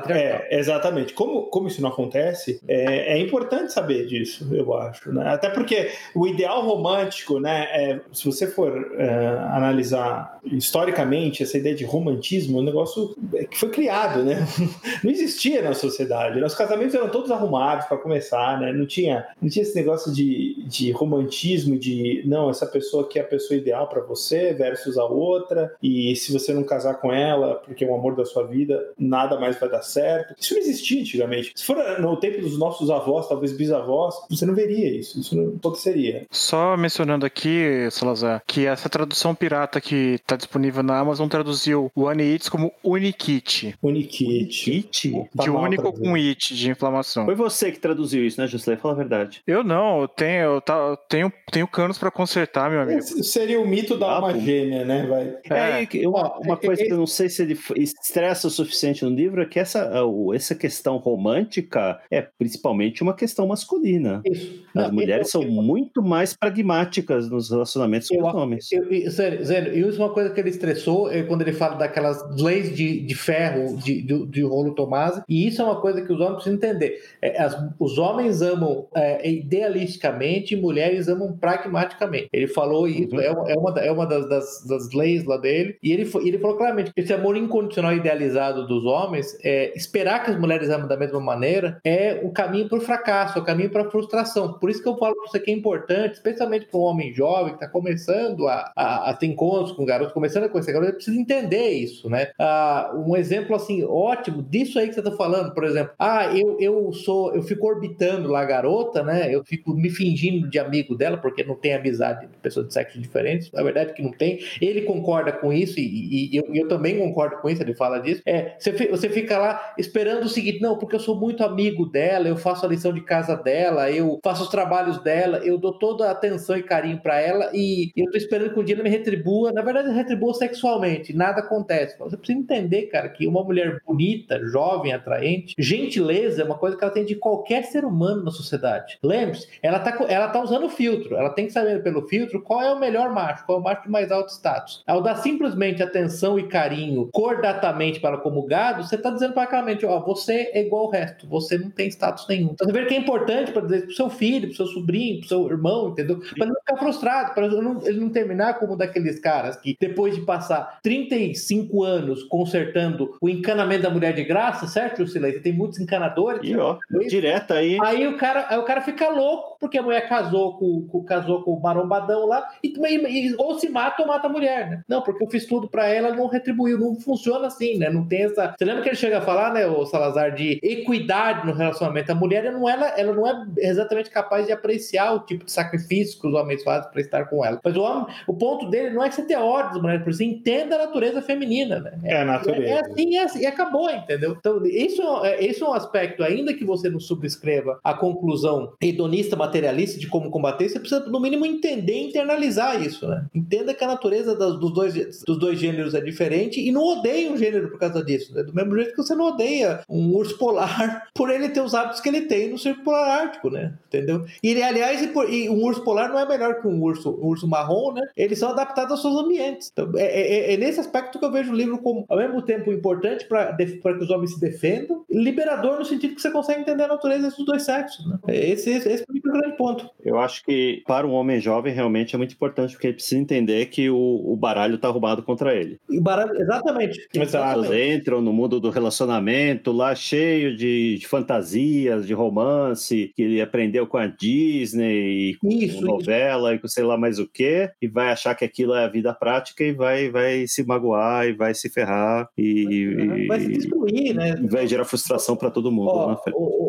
É, exatamente. Como, como isso não acontece, é, é, importante saber disso, eu acho. Né? Até porque o ideal romântico, né? É, se você for é, analisar historicamente essa ideia de romantismo, é um negócio que foi criado, né? Não existia na sociedade. Né? Os casamentos eram todos arrumados para começar, né? Não tinha, não tinha esse negócio de, de romantismo, de não, essa pessoa aqui é a pessoa ideal para você versus a outra, e se você não casar com ela porque é o amor da sua vida, nada mais vai dar certo. Isso não existia antigamente. Se for no tempo dos nossos avós, talvez bisavós, você não veria isso. Isso não aconteceria. Só mencionando aqui, Salazar, que essa tradução pirata que está disponível na Amazon traduziu o It como Unikit. Unikit. Unikit? Tá de único com it, de inflamação. Foi você que traduziu isso, né, José? Fala a verdade. Eu não, eu tenho, eu tá, tenho, tenho canos para consertar, meu amigo. Seria o mito da ah, alma gêmea, né? Vai. É, é uma, uma coisa que eu não sei se ele estressa o suficiente no livro é que essa essa, questão romântica é principalmente uma questão masculina. Isso. As Não, mulheres eu, são eu, muito mais pragmáticas nos relacionamentos com os homens. Sério, sério, e isso é uma coisa que ele estressou é quando ele fala daquelas leis de, de ferro de, de, de rolo Tomás, e isso é uma coisa que os homens precisam entender. É, as, os homens amam é, idealisticamente, mulheres amam pragmaticamente. Ele falou isso, uhum. é, é, uma, é uma das, das, das, leis lá dele, e ele, ele falou claramente que esse amor incondicional idealizado dos homens, é, esperar que as mulheres amem da mesma maneira, é o caminho para o fracasso, é o caminho para a frustração. Por isso que eu falo para você que é importante, especialmente para um homem jovem que está começando a, a, a, ter encontros com garotos, começando a conhecer garotos, precisa entender isso, né? Ah, um exemplo assim ótimo disso aí que você está falando, por exemplo, ah, eu, eu sou, eu fico orbitando lá a garota, né? Eu fico me fingindo de amigo dela porque não tem amizade de pessoas de sexo diferentes. Na verdade que não tem. Ele concorda com isso e, e eu, eu, também concordo com isso. Ele fala disso. É, você, você fica lá esperando o seguinte, não, porque eu sou muito amigo dela, eu faço a lição de casa dela, eu faço os trabalhos dela, eu dou toda a atenção e carinho para ela e eu tô esperando que um dia ela me retribua. Na verdade, retribua sexualmente. Nada acontece. Você precisa entender, cara, que uma mulher bonita, jovem, atraente, gentileza é uma coisa que ela tem de qualquer ser humano na sociedade. Lembre-se, ela tá, ela tá usando filtro. Ela tem que saber pelo filtro qual é o melhor macho, qual é o macho de mais alto status. Ao dar simplesmente atenção e carinho cordatamente para como gado, você tá dizendo para claramente, ó, você é igual ao resto, você não tem status nenhum. Então, você vê que é importante para dizer pro seu filho, pro seu sobrinho, pro seu irmão, entendeu? Para não ficar frustrado, para ele não, terminar como daqueles caras que depois de passar 35 anos consertando o encanamento da mulher de graça, certo, Silêncio? Tem muitos encanadores. E ó, direto aí. Aí o cara, aí o cara fica louco porque a mulher casou com, com casou com o marombadão lá e, e, ou se mata ou mata a mulher, né? Não, porque eu fiz tudo para ela, não retribuiu, não funciona assim, né? Não tem essa. Você lembra que ele chega a falar, né, o Salazar, de equidade no relacionamento? A mulher não, ela, ela não é exatamente capaz de apreciar o tipo de sacrifício que os homens fazem para estar com ela. Mas o homem, o ponto dele não é que você tenha ódio das mulheres, você entenda a natureza feminina, né? É, a natureza. É, é assim é assim, e acabou, entendeu? Então, isso, é, isso é um aspecto, ainda que você não subscreva a conclusão hedonista materialista de como combater, você precisa, no mínimo, entender e internalizar isso, né? Entenda que a natureza das, dos, dois, dos dois gêneros é diferente e não odeie um gênero por causa disso, né? Do mesmo jeito que você não odeia um urso polar por ele ter os hábitos que ele tem no Círculo Polar Ártico, né? Entendeu? E aliás, e, um urso polar não é melhor que um urso, um urso marrom, né? Eles são adaptados aos seus ambientes. Então, é, é, é nesse aspecto que eu vejo o livro como, ao mesmo tempo, importante para que os homens se defendam, liberador no sentido que você consegue entender a natureza dos dois sexos, né? Esse, esse, esse é o grande ponto. Eu acho que para um homem jovem realmente é muito importante porque ele precisa entender que o, o baralho está arrumado contra ele. E baralho, exatamente. Pessoas entram no mundo do relacionamento lá cheio de, de, fantasias, de romance, que ele aprendeu com a Disney, com isso, novela isso. e com sei lá mais o que, e vai achar que aquilo é a vida prática e vai, vai se magoar e vai se ferrar e vai se destruir, né? Vai gerar frustração para todo mundo. Ó,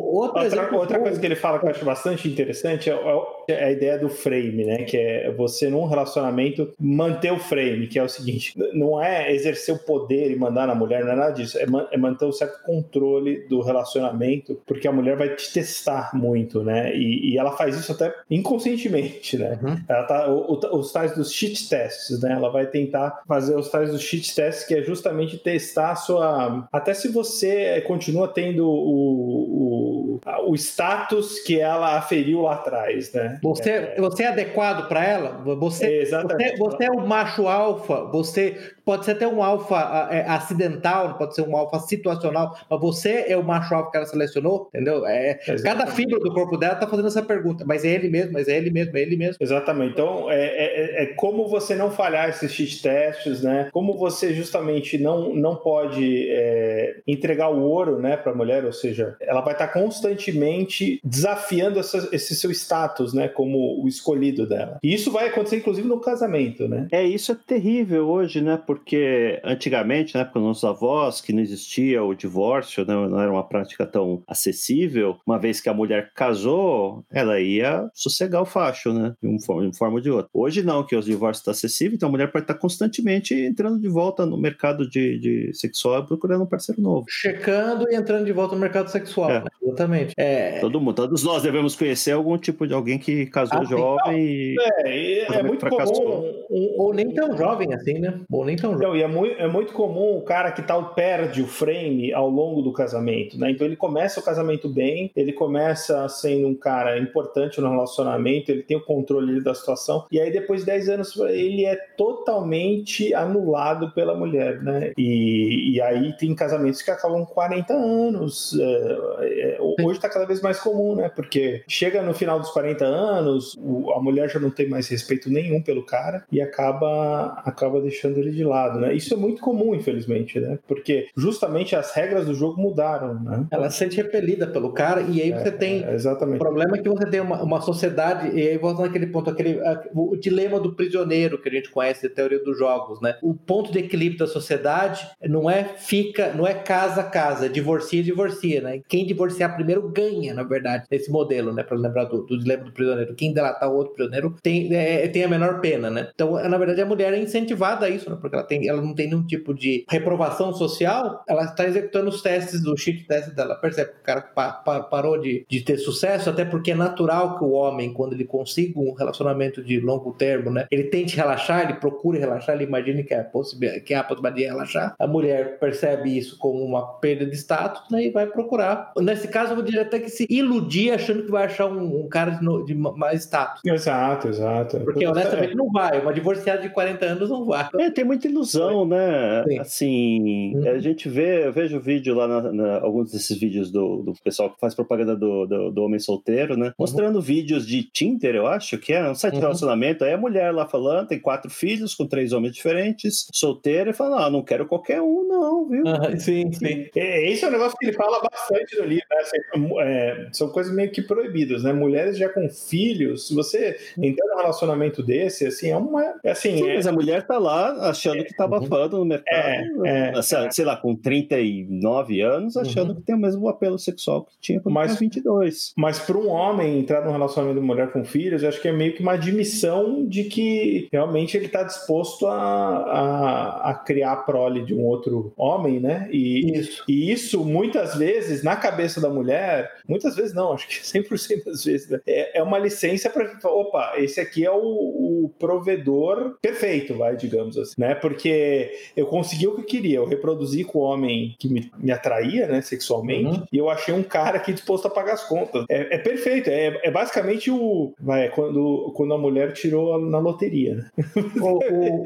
né, outra, exemplo, outra coisa que ele fala que eu acho bastante interessante é, é a ideia do frame, né? Que é você num relacionamento manter o frame, que é o seguinte: não é exercer o poder e mandar na mulher, não é nada disso, é, é manter um certo controle do relacionamento, porque a mulher vai te testar muito, né? E, e ela faz isso até inconscientemente, né? Uhum. Ela tá, o, o, os tais dos cheat tests, né? Ela vai tentar fazer os tais dos cheat tests, que é justamente testar a sua. Até se você continua tendo o, o, o status que ela aferiu lá atrás, né? Você é, você é adequado para ela? Você, você, você é o macho alfa, você pode ser até um alfa é, acidental, pode ser um alfa situacional, mas você é o macho alfa que ela selecionou, entendeu? É, cada fibra do corpo dela está fazendo essa pergunta, mas é ele mesmo, mas é ele mesmo, é ele mesmo. Exatamente. Então, é, é, é como você não falhar esses cheat tests, né? Como você justamente não, não pode é, entregar o ouro, né, para a mulher, ou seja, ela vai estar tá constantemente desafiando essa, esse seu status, né, como o escolhido dela. E isso vai acontecer, inclusive, no casamento, né? É, isso é terrível hoje, né? Porque porque antigamente, na época dos nossos avós, que não existia o divórcio, né, não era uma prática tão acessível, uma vez que a mulher casou, ela ia sossegar o facho, né? De uma forma, de uma forma ou de outra. Hoje não, que o divórcio está acessível, então a mulher pode estar constantemente entrando de volta no mercado de, de sexual procurando um parceiro novo. Checando e entrando de volta no mercado sexual, é. né? Exatamente. Exatamente. É... Todo mundo, todos nós devemos conhecer algum tipo de alguém que casou ah, jovem e. É, é muito comum. Um, ou nem tão jovem assim, né? Ou nem tão jovem. Não, e é muito, é muito comum o cara que tal perde o frame ao longo do casamento, né? Então ele começa o casamento bem, ele começa sendo um cara importante no relacionamento, ele tem o controle da situação, e aí depois de 10 anos ele é totalmente anulado pela mulher, né? E, e aí tem casamentos que acabam com 40 anos. É, é, hoje está cada vez mais comum, né? Porque chega no final dos 40 anos, a mulher já não tem mais respeito nenhum pelo cara e acaba, acaba deixando ele de lado, né? Isso é muito comum, infelizmente, né? Porque justamente as regras do jogo mudaram, né? Ela se sente repelida pelo cara e aí é, você tem... É, exatamente. O problema é que você tem uma, uma sociedade, e aí volta naquele ponto, aquele, o dilema do prisioneiro que a gente conhece da teoria dos jogos, né? O ponto de equilíbrio da sociedade não é fica, não é casa a casa, é divorcia divorcia, né? Quem divorciar primeiro ganha, na verdade, nesse modelo, né? Para lembrar do, do dilema do prisioneiro. Quem delatar o outro prisioneiro tem, é, tem a menor pena, né? Então, na verdade, a mulher é incentivada a isso, né? Porque ela, tem, ela não tem nenhum tipo de reprovação social, ela está executando os testes do cheat test dela. Percebe que o cara pa, pa, parou de, de ter sucesso, até porque é natural que o homem, quando ele consiga um relacionamento de longo termo, né? Ele tente relaxar, ele procure relaxar, ele imagine que é, que é a possibilidade de relaxar. A mulher percebe isso como uma perda de status, né? E vai procurar. Nesse caso, dizer até que se iludir achando que vai achar um, um cara de, de, mais status. Exato, exato. Porque honestamente é. não vai. Uma divorciada de 40 anos não vai. É, tem muita ilusão, né? Sim. Assim, uhum. a gente vê, eu vejo vídeo lá, na, na, alguns desses vídeos do, do pessoal que faz propaganda do, do, do homem solteiro, né? Uhum. Mostrando uhum. vídeos de Tinder, eu acho que é um site de uhum. relacionamento. Aí a mulher lá falando, tem quatro filhos com três homens diferentes, solteira, e fala: Não, não quero qualquer um, não, viu? sim, sim. É, esse é um negócio que ele fala bastante no livro, né? Assim, é, são coisas meio que proibidas, né? Mulheres já com filhos, se você entrar num relacionamento desse, assim, é uma. É assim, Sim, é... mas a mulher tá lá achando que tá uhum. abafando no mercado, é, é, sei, sei lá, com 39 anos, achando uhum. que tem o mesmo apelo sexual que tinha com mais 22. Mas para um homem entrar num relacionamento de mulher com filhos, eu acho que é meio que uma admissão de que realmente ele tá disposto a, a, a criar a prole de um outro homem, né? E isso. e isso, muitas vezes, na cabeça da mulher, muitas vezes não, acho que 100% das vezes, né? é, é uma licença para opa, esse aqui é o, o, provedor perfeito, vai, digamos assim, né? Porque eu consegui o que eu queria, eu reproduzi com o homem que me, me atraía, né, sexualmente, uhum. e eu achei um cara que disposto a pagar as contas. É, é perfeito, é, é, basicamente o vai, quando, quando a mulher tirou na loteria, né? o,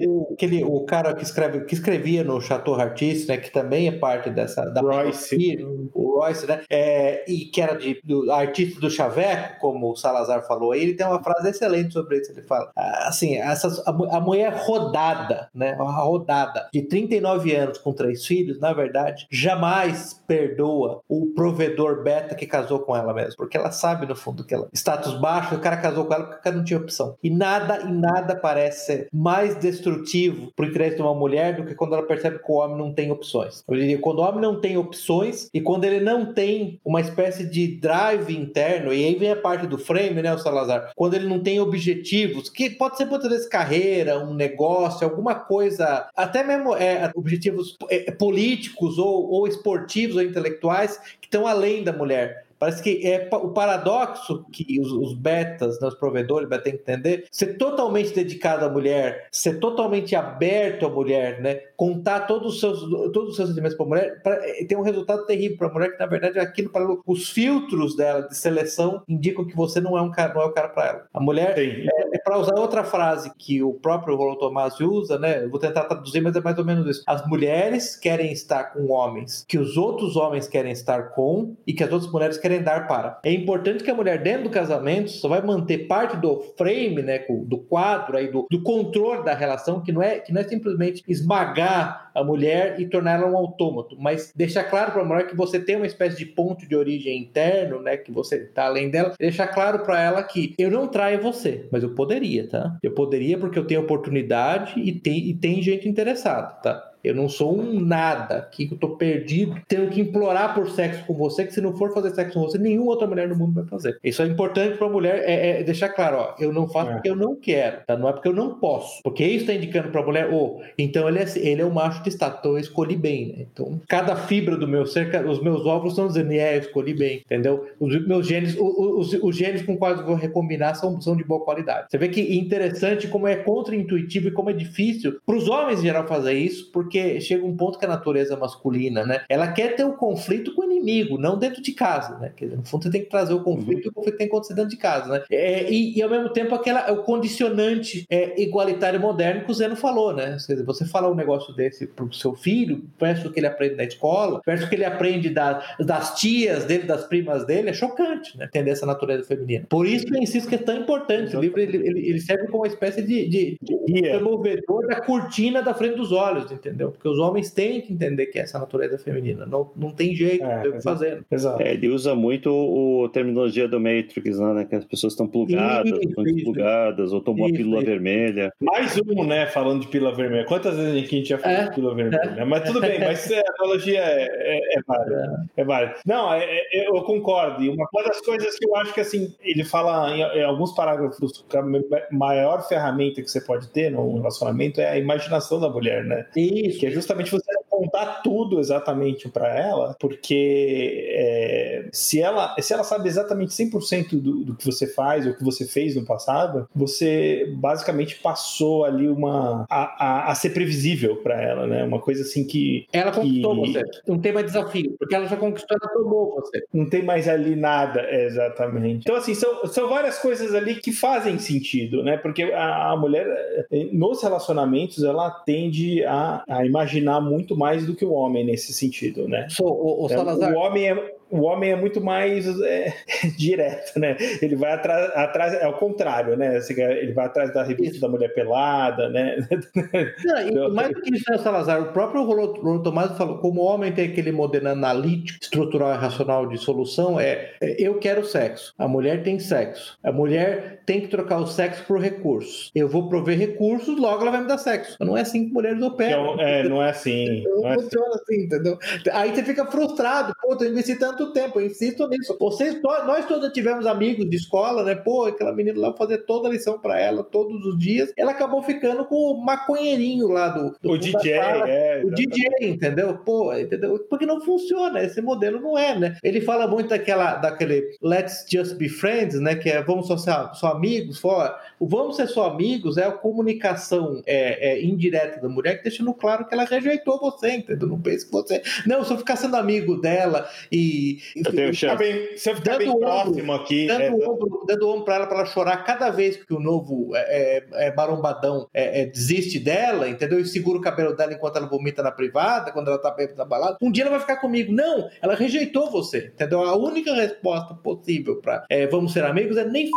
o, aquele, o cara que, escreve, que escrevia no Chateau Artiste, né, que também é parte dessa da Royce. o Royce, né? É, e que era de, do artista do Chaveco, como o Salazar falou, ele tem uma frase excelente sobre isso. Ele fala assim: essas, a, a mulher rodada, né? A rodada de 39 anos com três filhos, na verdade, jamais perdoa o provedor beta que casou com ela mesmo, porque ela sabe no fundo que ela status baixo, o cara casou com ela porque o cara não tinha opção. E nada e nada parece ser mais destrutivo pro interesse de uma mulher do que quando ela percebe que o homem não tem opções. Eu diria, quando o homem não tem opções e quando ele não tem uma espécie de drive interno, e aí vem a parte do frame, né, o Salazar, quando ele não tem objetivos, que pode ser muitas vezes carreira, um negócio, alguma coisa, até mesmo é, objetivos é, políticos ou, ou esportivos ou intelectuais que estão além da mulher. Parece que é o paradoxo que os, os betas, né, os provedores, vai ter que entender, ser totalmente dedicado à mulher, ser totalmente aberto à mulher, né? Contar todos os seus, todos os seus sentimentos para a mulher, pra, eh, tem um resultado terrível para a mulher, que na verdade é aquilo para os filtros dela de seleção indicam que você não é um cara, não é o cara para ela. A mulher, é, é para usar outra frase que o próprio Rollo Tomás usa, né? Eu vou tentar traduzir, mas é mais ou menos isso. As mulheres querem estar com homens que os outros homens querem estar com e que as outras mulheres querem querem para. É importante que a mulher, dentro do casamento, só vai manter parte do frame, né, do quadro, aí, do, do controle da relação, que não, é, que não é simplesmente esmagar a mulher e tornar ela um autômato, mas deixar claro para a mulher que você tem uma espécie de ponto de origem interno, né, que você está além dela, deixar claro para ela que eu não traio você, mas eu poderia, tá? Eu poderia porque eu tenho oportunidade e tem, e tem gente interessada, tá? Eu não sou um nada aqui, que eu tô perdido, tenho que implorar por sexo com você, que se não for fazer sexo com você, nenhuma outra mulher no mundo vai fazer. Isso é importante pra mulher, é, é deixar claro, ó, eu não faço É. porque eu não quero, tá? Não é porque eu não posso. Porque isso tá indicando pra mulher, ô, então ele é, ele é o macho de status, então eu escolhi bem, né? Então, cada fibra do meu ser, os meus óvulos estão dizendo, é, eu escolhi bem, entendeu? Os meus genes, o- o- os, os genes com quais eu vou recombinar são, são de boa qualidade. Você vê que interessante como é contra-intuitivo e como é difícil para os homens em geral fazer isso, porque chega um ponto que a natureza masculina, né? Ela quer ter o conflito com o inimigo, não dentro de casa, né? Quer dizer, no fundo você tem que trazer o conflito e o conflito tem que acontecer dentro de casa, né? É, e, e, ao mesmo tempo aquela, o condicionante é, igualitário moderno que o Zeno falou, né? Quer dizer, você falar um negócio desse pro seu filho, versus o que ele aprende na escola, versus o que ele aprende da- das tias dele, das primas dele, é chocante, né? Entender essa natureza feminina. Por isso eu insisto que é tão importante. O livro ele, ele- serve como uma espécie de, de, de removedor da cortina da frente dos olhos, entendeu? Porque os homens têm que entender que é essa natureza feminina. Não, não tem jeito, É, não tem o que fazer. Exato. É, ele usa muito o, a terminologia do Matrix, lá, né? Que as pessoas estão plugadas, Isso, estão isso. desplugadas, ou tomou a Isso, pílula isso. vermelha. Mais um, né, falando de pílula vermelha. Quantas vezes a gente já falou É, de pílula vermelha? Mas tudo bem, mas é, a analogia é, é, é válida. É válida. Não, é- é- eu concordo. E uma das coisas que eu acho que, assim, ele fala em, em alguns parágrafos que a maior ferramenta que você pode ter num relacionamento é a imaginação da mulher, né? Isso. Que é justamente você contar tudo exatamente para ela, porque é, se, ela, se ela sabe exatamente 100% do, do que você faz ou que você fez no passado, você basicamente passou ali uma a, a, a ser previsível para ela, né? Uma coisa assim que Ela conquistou E- você. Não tem mais desafio, porque ela já conquistou, ela tomou você. não tem mais ali nada, exatamente. Então, assim, são, são várias coisas ali que fazem sentido, né? Porque a, a mulher, eh, nos relacionamentos, ela tende a, a imaginar muito mais do que o homem nesse sentido, né? Sou, o, o É, Salazar. O homem é, o homem é muito mais é, direto, né? Ele vai atrás, atrás, é o contrário, né? Assim, Ele vai atrás da revista Isso. da mulher pelada, né? Não, e mais do que isso, né, Salazar? O próprio Rolando Tomás falou: como o homem tem aquele modelo analítico, estrutural e racional de solução, é, é, eu quero sexo. A mulher tem sexo. A mulher tem que trocar o sexo por recursos. Eu vou prover recursos, logo ela vai me dar sexo. Não é assim que mulheres é operam. um- é, não é assim. Não é Não assim. funciona assim, entendeu? Aí você fica frustrado. Pô, eu investi tanto tempo, eu insisto nisso. Vocês, nós, nós todos tivemos amigos de escola, né? Pô, aquela menina lá fazer toda a lição pra ela todos os dias. Ela acabou ficando com o maconheirinho lá do, do O DJ, sala. é. O DJ, entendeu? Pô, entendeu? Porque não funciona, esse modelo não é, né? Ele fala muito daquela, daquele let's just be friends, né? Que é vamos só ser só amigos, fora. O vamos ser só amigos é a comunicação é, é, indireta da mulher que deixando claro que ela rejeitou você, entendeu? Não pense que você. Não, se eu ficar sendo amigo dela e. e Eu tenho ficar bem, se eu ficar Dando bem ombro, próximo aqui. Dando é, ombro, dando ombro pra ela pra ela chorar cada vez que o novo é, é, é, marombadão é, é, desiste dela, entendeu? E segura o cabelo dela enquanto ela vomita na privada, quando ela tá bem na balada. Um dia ela vai ficar comigo. Não, ela rejeitou você, entendeu? A única resposta possível pra é, vamos ser amigos é nem f...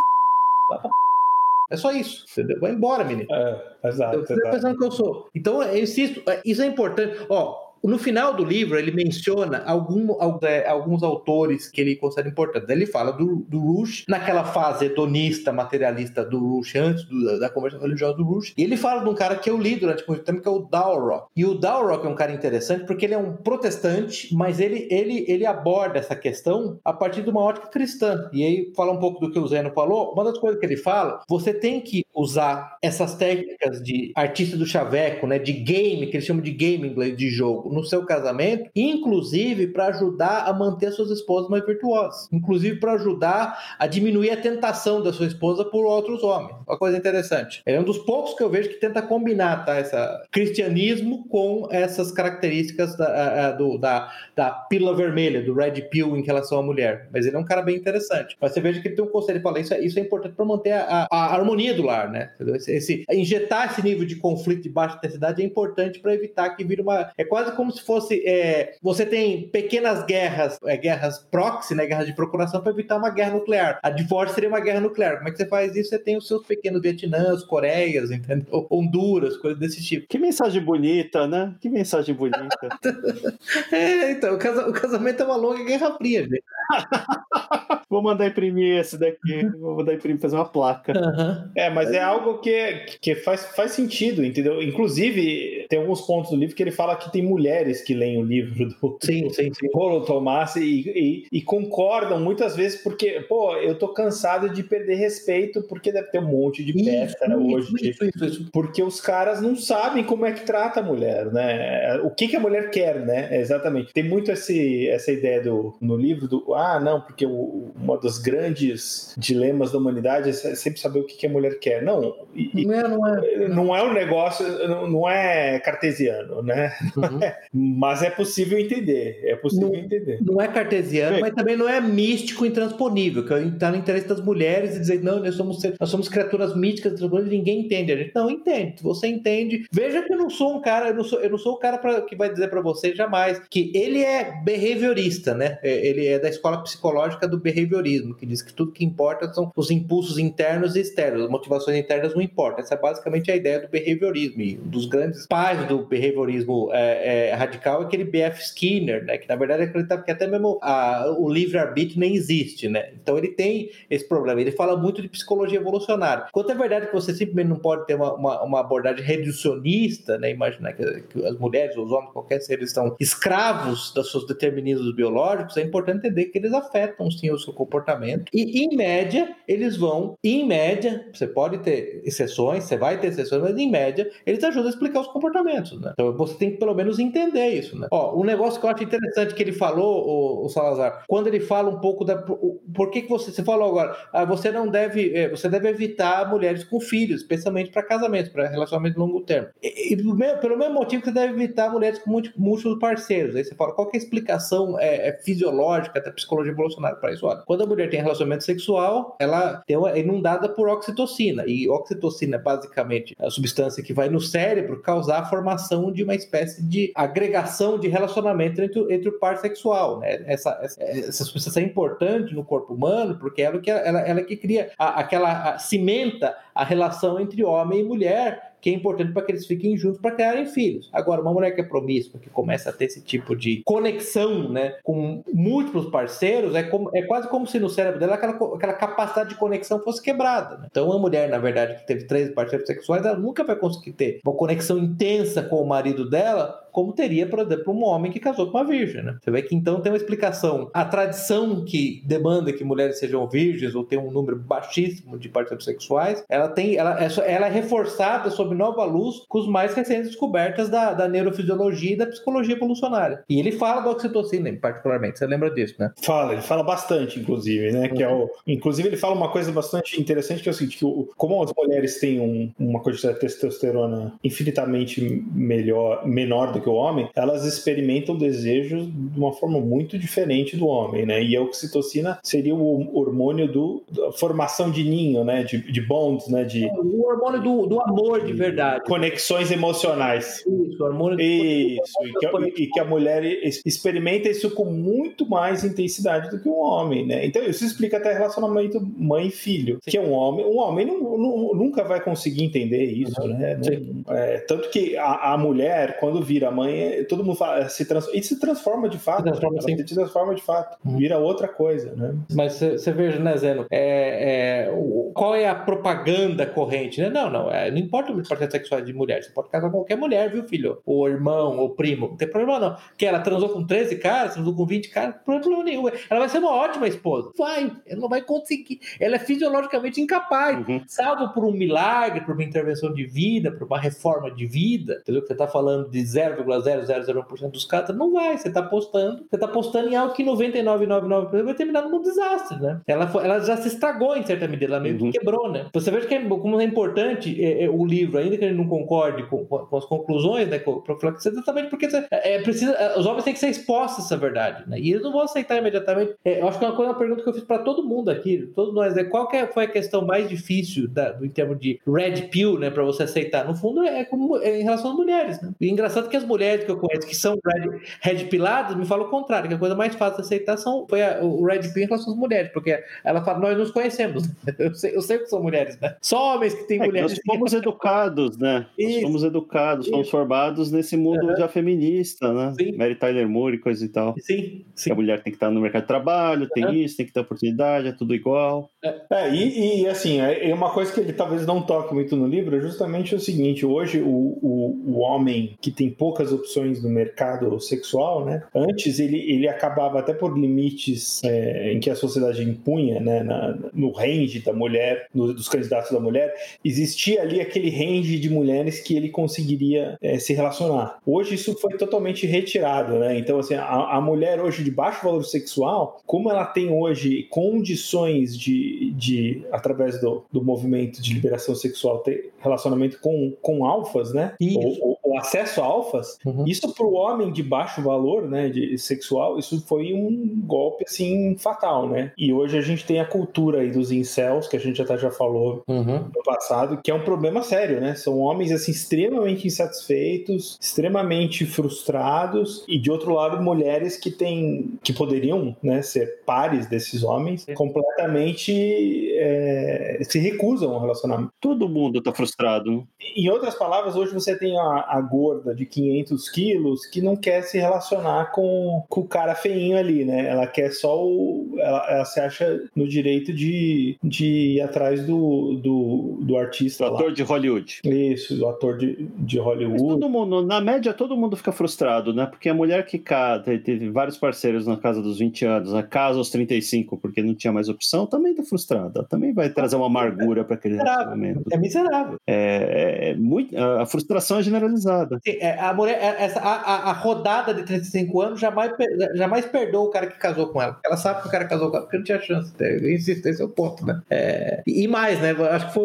É só isso, entendeu? Vai embora, menino. é, exato, Você tá pensando que eu sou. Então, eu insisto, isso é importante. Ó, no final do livro, ele menciona algum- al- é, alguns autores que ele considera importantes. Ele fala do, do Rush, naquela fase hedonista, materialista do Rush, antes do- da conversa religiosa do Rush. E ele fala de um cara que eu li durante muito tempo, que é o Dalrock. E o Dalrock é um cara interessante porque ele é um protestante, mas ele, ele, ele aborda essa questão a partir de uma ótica cristã. E aí, fala um pouco do que o Zeno falou. Uma das coisas que ele fala, você tem que usar essas técnicas de artista do chaveco, né, de game, que eles chamam de game em inglês, de jogo, no seu casamento, inclusive para ajudar a manter suas esposas mais virtuosas, inclusive para ajudar a diminuir a tentação da sua esposa por outros homens. Uma coisa interessante. Ele é um dos poucos que eu vejo que tenta combinar tá, essa cristianismo com essas características da, do- da, da pílula vermelha, do red pill em relação à mulher. Mas ele é um cara bem interessante. Mas você veja que ele tem um conselho, ele fala, isso é, isso é importante para manter a, a- harmonia do lar, né? Esse, esse- injetar esse nível de conflito de baixa intensidade é importante para evitar que vire uma... É quase como se fosse... é, você tem pequenas guerras, é, guerras proxy, né? Guerras de procuração para evitar uma guerra nuclear. A divórcio seria uma guerra nuclear. Como é que você faz isso? Você tem os seus pequenos Vietnãs, Coreias, entendeu? Honduras, coisas desse tipo. Que mensagem bonita, né? Que mensagem bonita. É, então, o, casa- o casamento é uma longa guerra fria, gente. Vou mandar imprimir esse daqui. Vou mandar imprimir, fazer uma placa. Aham. É, mas é algo que, que faz, faz sentido, entendeu? Inclusive, tem alguns pontos do livro que ele fala que tem mulheres que leem o livro do, sim, sim, sim. Rolo Tomás e, e, e, concordam muitas vezes porque, pô, eu tô cansado de perder respeito porque deve ter um monte de pétara hoje. Isso, isso, isso, porque os caras não sabem como é que trata a mulher, né? O que, que a mulher quer, né? Exatamente. Tem muito esse, essa ideia do, no livro do, ah, não, porque o, uma dos grandes dilemas da humanidade é sempre saber o que, a mulher quer. Não, e, não, é, não, é. não é um negócio, não é cartesiano, né? Uhum. mas é possível entender, é possível não, entender. Não é cartesiano, mas também não é místico intransponível, que está no interesse das mulheres e dizer, não, nós somos, nós somos criaturas místicas, ninguém entende. A gente não entende. Você entende. Veja que eu não sou um cara, eu não sou, eu não sou o cara pra, que vai dizer para você jamais que ele é behaviorista, né? É, ele é da escola psicológica do behaviorismo, que diz que tudo que importa são os impulsos internos e externos, as motivações internas não importam. Essa é basicamente a ideia do behaviorismo. E um dos grandes pais do behaviorismo é, é, radical é aquele B.F. Skinner, né? Que na verdade acredita que até mesmo a, o livre-arbítrio nem existe, né? Então ele tem esse problema. Ele fala muito de psicologia evolucionária. Quanto é verdade que você simplesmente não pode ter uma, uma, uma abordagem reducionista, né? Imaginar que, que, as mulheres, os homens, qualquer ser, eles estão escravos dos seus determinismos biológicos, é importante entender que eles afetam sim o seu comportamento. E, em média, eles vão, em média, você pode ter exceções, você vai ter exceções, mas em média, eles ajudam a explicar os comportamentos, né? Então você tem que pelo menos entender isso, né? Ó, um negócio que eu acho interessante que ele falou, o, o Salazar, quando ele fala um pouco da. Por que, que você. Você falou agora, ah, você não deve. É, você deve evitar mulheres com filhos, especialmente para casamentos, para relacionamento longo termo. E, e, pelo mesmo motivo que você deve evitar mulheres com múltiplos parceiros. Aí você fala, qual é a explicação é, é fisiológica da psicologia evolucionária para isso? Olha, quando a mulher tem relacionamento sexual, ela é inundada por oxitocina. E oxitocina é basicamente a substância que vai no cérebro causar a formação de uma espécie de agregação de relacionamento entre, entre o par sexual. Né? Essa, essa, essa substância é importante no corpo humano porque ela, ela, ela que cria a, aquela a, cimenta a relação entre homem e mulher que é importante para que eles fiquem juntos para criarem filhos. Agora, uma mulher que é promíscua, que começa a ter esse tipo de conexão né, com múltiplos parceiros, é, como, é quase como se no cérebro dela aquela, aquela capacidade de conexão fosse quebrada. Né? Então, uma mulher, na verdade, que teve três parceiros sexuais, ela nunca vai conseguir ter uma conexão intensa com o marido dela como teria, por exemplo, um homem que casou com uma virgem. Né? Você vê que então tem uma explicação. A tradição que demanda que mulheres sejam virgens ou tem um número baixíssimo de parceiros sexuais, ela tem, ela ela é reforçada sob nova luz com os mais recentes descobertas da, da neurofisiologia e da psicologia evolucionária. E ele fala da oxitocina, particularmente. Você lembra disso, né? Fala, ele fala bastante, inclusive, né? Uhum. Que é o, inclusive ele fala uma coisa bastante interessante que é o seguinte, que o, como as mulheres têm um, uma quantidade de testosterona infinitamente melhor, menor do que que o homem, elas experimentam desejos de uma forma muito diferente do homem, né? E a oxitocina seria o hormônio do, da formação de ninho, né? De, de bonds, né? De, o hormônio do, do amor de verdade. Conexões emocionais. Isso, hormônio Isso, e que, a, e que a mulher experimenta isso com muito mais intensidade do que um homem, né? Então isso explica até relacionamento mãe e filho, Sim. que é um homem, um homem não, não, nunca vai conseguir entender isso, uhum. né? Não, é, tanto que a, a mulher, quando vira mãe, todo mundo fala, se transforma, e se transforma de fato. Se transforma, se transforma de fato. Uhum. Vira outra coisa, né? Mas você veja, né, Zeno? É, é, qual é a propaganda corrente? Né? Não, não. É, não importa parceiro sexual de mulher. Você pode casar com qualquer mulher, viu, filho? Ou irmão, ou primo. Não tem problema, não. Que ela transou com 13 caras, transou com 20 caras, não tem problema nenhum. Ela vai ser uma ótima esposa. Vai. Ela não vai conseguir. Ela é fisiologicamente incapaz. Uhum. Salvo por um milagre, por uma intervenção de vida, por uma reforma de vida. Entendeu? Que você está falando de 0, 0,0001% dos casos, não vai. Você está apostando, você está apostando em algo que 99,99% vai terminar num desastre, né? Ela, foi, ela já se estragou em certa medida, ela meio uhum. que quebrou, né? Você vê que é, como é importante é, é, o livro, ainda que ele não concorde com, com as conclusões, né? Com, exatamente porque é, é, precisa, é, os homens têm que ser expostos a essa verdade, né? E eles não vão aceitar imediatamente. É, eu acho que é uma, coisa, uma pergunta que eu fiz para todo mundo aqui, todos nós, né? Qual que foi a questão mais difícil da, em termos de red pill, né? Para você aceitar? No fundo, é, como, é em relação às mulheres, né? E engraçado que as mulheres que eu conheço que são red, red piladas me falam o contrário, que a coisa mais fácil de aceitar são, foi a, o red pill em relação às mulheres, porque ela fala, nós nos conhecemos. Eu sei, eu sei que são mulheres, né? Só homens que têm É, mulheres. nós fomos educados, né? Nós Isso. fomos educados, fomos Isso. formados nesse mundo Aham. já feminista, né? Sim. Mary Tyler Moore e coisa e tal. Sim, sim. a mulher tem que estar no mercado de trabalho, tem Aham. isso, tem que ter oportunidade, é tudo igual. É, e, e, assim, é é uma coisa que ele talvez não toque muito no livro é justamente o seguinte: hoje o, o, o homem que tem poucas opções no mercado sexual, né? Antes ele, ele acabava até por limites é, em que a sociedade impunha, né? na- no range da mulher, no- dos candidatos da mulher, existia ali aquele range de mulheres que ele conseguiria é, se relacionar. Hoje isso foi totalmente retirado, né? Então, assim, a, a mulher hoje de baixo valor sexual, como ela tem hoje condições de, de através do, do movimento de liberação sexual, ter relacionamento com, com alfas, né? Ou- ou acesso a alfas, Uhum. isso para o homem de baixo valor, né, de sexual, isso foi um golpe assim fatal, né? E hoje a gente tem a cultura aí dos incels, que a gente até já falou Uhum. no passado, que é um problema sério, né? São homens assim extremamente insatisfeitos, extremamente frustrados e de outro lado mulheres que têm que poderiam, né, ser pares desses homens, completamente é, se recusam ao relacionamento. Todo mundo tá frustrado, né? Em outras palavras, hoje você tem a, a gorda de 500 quilos que não quer se relacionar com, com o cara feinho ali, né? Ela quer só o. Ela, ela se acha no direito de, de ir atrás do, do, do artista. O lá. ator de Hollywood. Isso, do ator de, de Mas Hollywood. todo mundo, na média, todo mundo fica frustrado, né? Porque a mulher que ca- te- teve vários parceiros na casa dos 20 anos, na casa aos 35, porque não tinha mais opção, também tá frustrada. Também vai trazer uma amargura para aquele relacionamento. É miserável. É, é muito, a a frustração é generalizada. Sim, é, A, mulher, é- essa, a, a- rodada de 35 anos jamais, jamais perdoa o cara que casou com ela. Ela sabe que o cara casou com ela porque não tinha chance. Eu insisto, esse é o ponto, né? É, e mais, né? Acho que foi.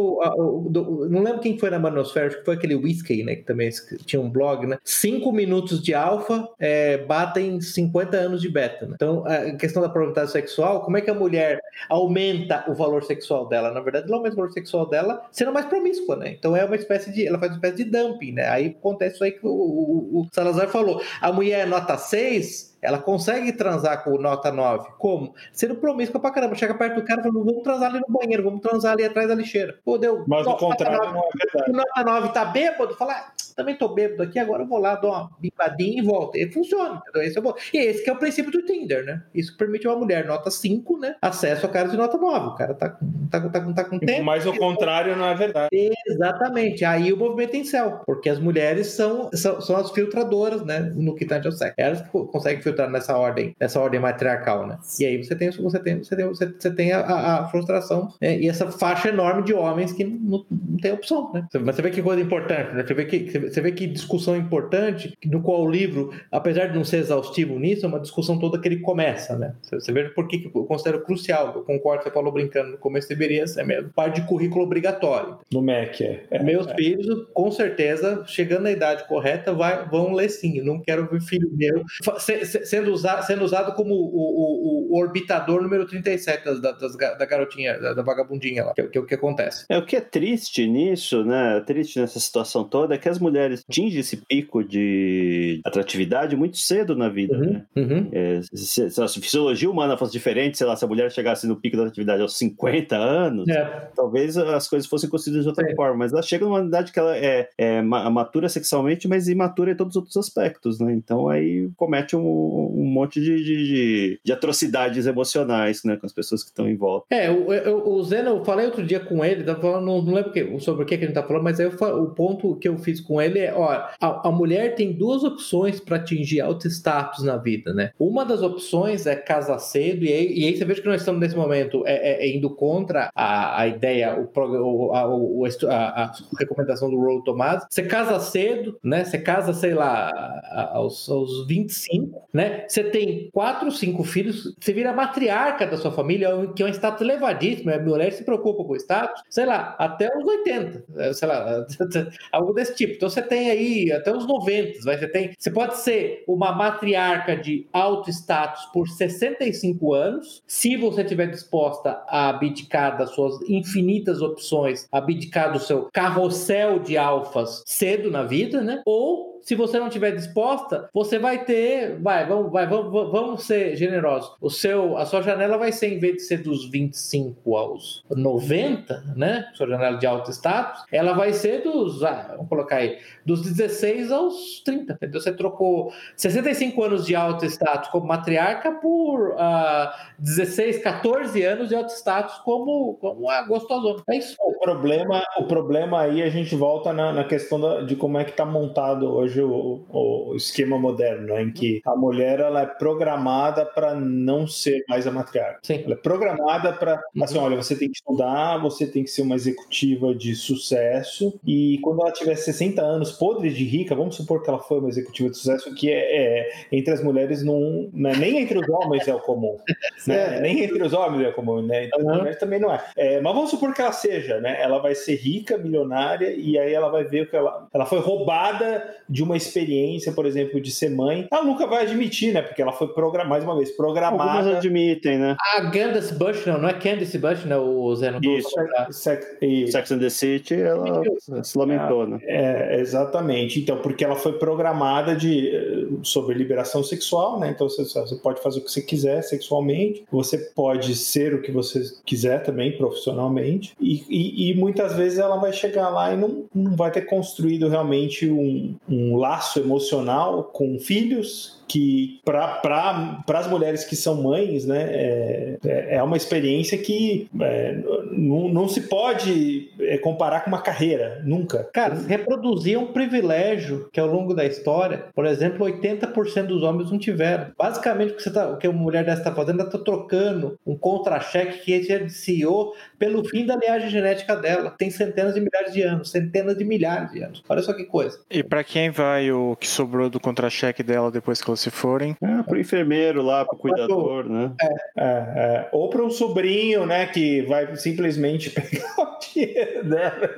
não lembro quem foi na Manosfera, acho que foi aquele Whiskey, né? Que também tinha um blog, né? Cinco minutos de alfa é, batem 50 anos de beta. Né? Então, a questão da probabilidade sexual, como é que a mulher aumenta o valor sexual dela? Na verdade, ela aumenta o valor sexual dela sendo mais promíscua, né? Então é uma espécie de. Ela faz uma espécie de dumping, né? Aí acontece isso aí que o, o- o Salazar falou. A mulher nota 6. Ela consegue transar com nota 9. Como? Sendo promíscua pra caramba. Chega perto do cara e fala: vamos transar ali no banheiro, vamos transar ali atrás da lixeira. Pô, deu. Mas o contrário 9. não é verdade. O nota 9 tá bêbado, fala, ah, também tô bêbado aqui, agora eu vou lá, dou uma bimbadinha e volto. E funciona. entendeu? Esse é, bom. e esse que é o princípio do Tinder, né? Isso permite uma mulher nota 5, né? Acesso a cara de nota 9. O cara tá, com- tá, tá, tá com tempo. Mas o contrário não é verdade. Exatamente. Aí o movimento em céu, porque as mulheres são, são, são as filtradoras, né? No que tange ao sexo. Elas co- conseguem filtrar nessa ordem, nessa ordem matriarcal, né? E aí você tem, você tem, você tem, você, tem a, a- frustração né? e essa faixa enorme de homens que não, não tem opção, né? Mas você vê que coisa importante, né? Você vê que, você vê que discussão importante, no qual o livro, apesar de não ser exaustivo nisso, é uma discussão toda que ele começa, né? Você, você vê por que eu considero crucial, eu concordo, você falou brincando no começo, deveria ser mesmo parte de currículo obrigatório. No Mac é. É, Meus é. filhos, com certeza, chegando na idade correta, vai, vão ler sim. Não quero ver filho meu se- se- sendo, usado, sendo usado como o, o- o- orbitador número 37 das, das- da garotinha, da, da vagabundinha lá, que, é o- que, é que acontece. É o que é triste nisso, né? Triste nessa situação toda é que as mulheres atingem esse pico de atratividade muito cedo na vida, né? Uhum. É, se, se a fisiologia humana fosse diferente, sei lá, se a mulher chegasse no pico da atividade aos 50 anos, É, talvez as coisas fossem consideradas de outra Sim. forma. Mas ela chega numa idade que ela é, é ma- matura sexualmente, mas imatura em todos os outros aspectos, né? Então aí comete um, um monte de, de, de- de atrocidades emocionais, né? Com as pessoas que estão em volta. É, o, eu- o Zeno, eu falei outro dia com ele, tava falando, não, não lembro que- sobre o que, que a gente tá falando, mas aí eu o ponto que eu fiz com ele é, ó, a, a mulher tem duas opções para atingir alto status na vida, né? Uma das opções é casar cedo, e aí, e aí você vê que nós estamos nesse momento é, é- é indo contra a, a ideia, o, o- a, o- a- a recomendação do Roll Tomás. Você casa cedo, né? Você casa, sei lá, aos, aos 25, né? Você tem quatro, cinco filhos, você vira matriarca da sua família, que é um status elevadíssimo. A mulher se preocupa com o status, sei lá, até os 80, eh, sei lá, algo desse tipo. Então você tem aí até os 90, vai, você tem. Você pode ser uma matriarca de alto status por 65 anos, se você estiver disposta a abdicar das suas infinitas opções, abdicar do seu carrossel de alfas cedo na vida, né? Ou se você não estiver disposta, você vai ter, vai, vamos, vai, vamos, vamos ser generosos. O seu, a sua janela vai ser, em vez de ser dos 25 aos 90, né? Sua janela de alto status, ela vai ser dos, ah, vamos colocar aí, dos 16 aos 30. Entendeu? Você trocou 65 anos de alto status como matriarca por uh, 16, 14 anos de alto status como, como a gostosona. É isso. O problema, o problema aí a gente volta na, na questão da, de como é que está montado hoje o, o, esquema moderno, né? em que a mulher ela é programada para não ser mais a matriarca. Sim. Ela é programada para, assim, olha, você tem que estudar, você tem que ser uma executiva de sucesso e quando ela tiver 60 anos, podre de rica, vamos supor que ela foi uma executiva de sucesso, que é, é entre as mulheres não, né? nem entre os homens é o comum, né? nem entre os homens é o comum, né? Então, uhum. as mulheres também não é. é. Mas vamos supor que ela seja, né? Ela vai ser rica, milionária e aí ela vai ver que ela, ela foi roubada de uma experiência, por exemplo, de ser mãe. Ela nunca vai admitir, né? Porque ela foi programada, mais uma vez, programada. Algumas admitem, né? A Candace Bush, não, não é Candace Bush, né? O Zeno. Isso. Sex, Sex and the City, ela se lamentou, né? É, exatamente. Então, porque ela foi programada de, sobre liberação sexual, né? Então, você, você pode fazer o que você quiser sexualmente, você pode ser o que você quiser também profissionalmente, e, e, e muitas vezes ela vai chegar lá e não, não vai ter construído realmente um, um laço emocional com filhos que para as mulheres que são mães, né, é, é, é uma experiência que é, não, não se pode é, comparar com uma carreira, nunca. Cara, reproduzir um privilégio que ao longo da história, por exemplo, 80% dos homens não tiveram. Basicamente, o que, você tá, o que a mulher dessa está fazendo, ela está trocando um contra-cheque que iniciou pelo fim da linhagem genética dela. Tem centenas de milhares de anos, centenas de milhares de anos. Olha só que coisa. E para quem vai o que sobrou do contra-cheque dela depois que ela se forem? É, pro enfermeiro lá, pro cuidador, né? É, é, é. Ou para um sobrinho, né, que vai simplesmente pegar o dinheiro dela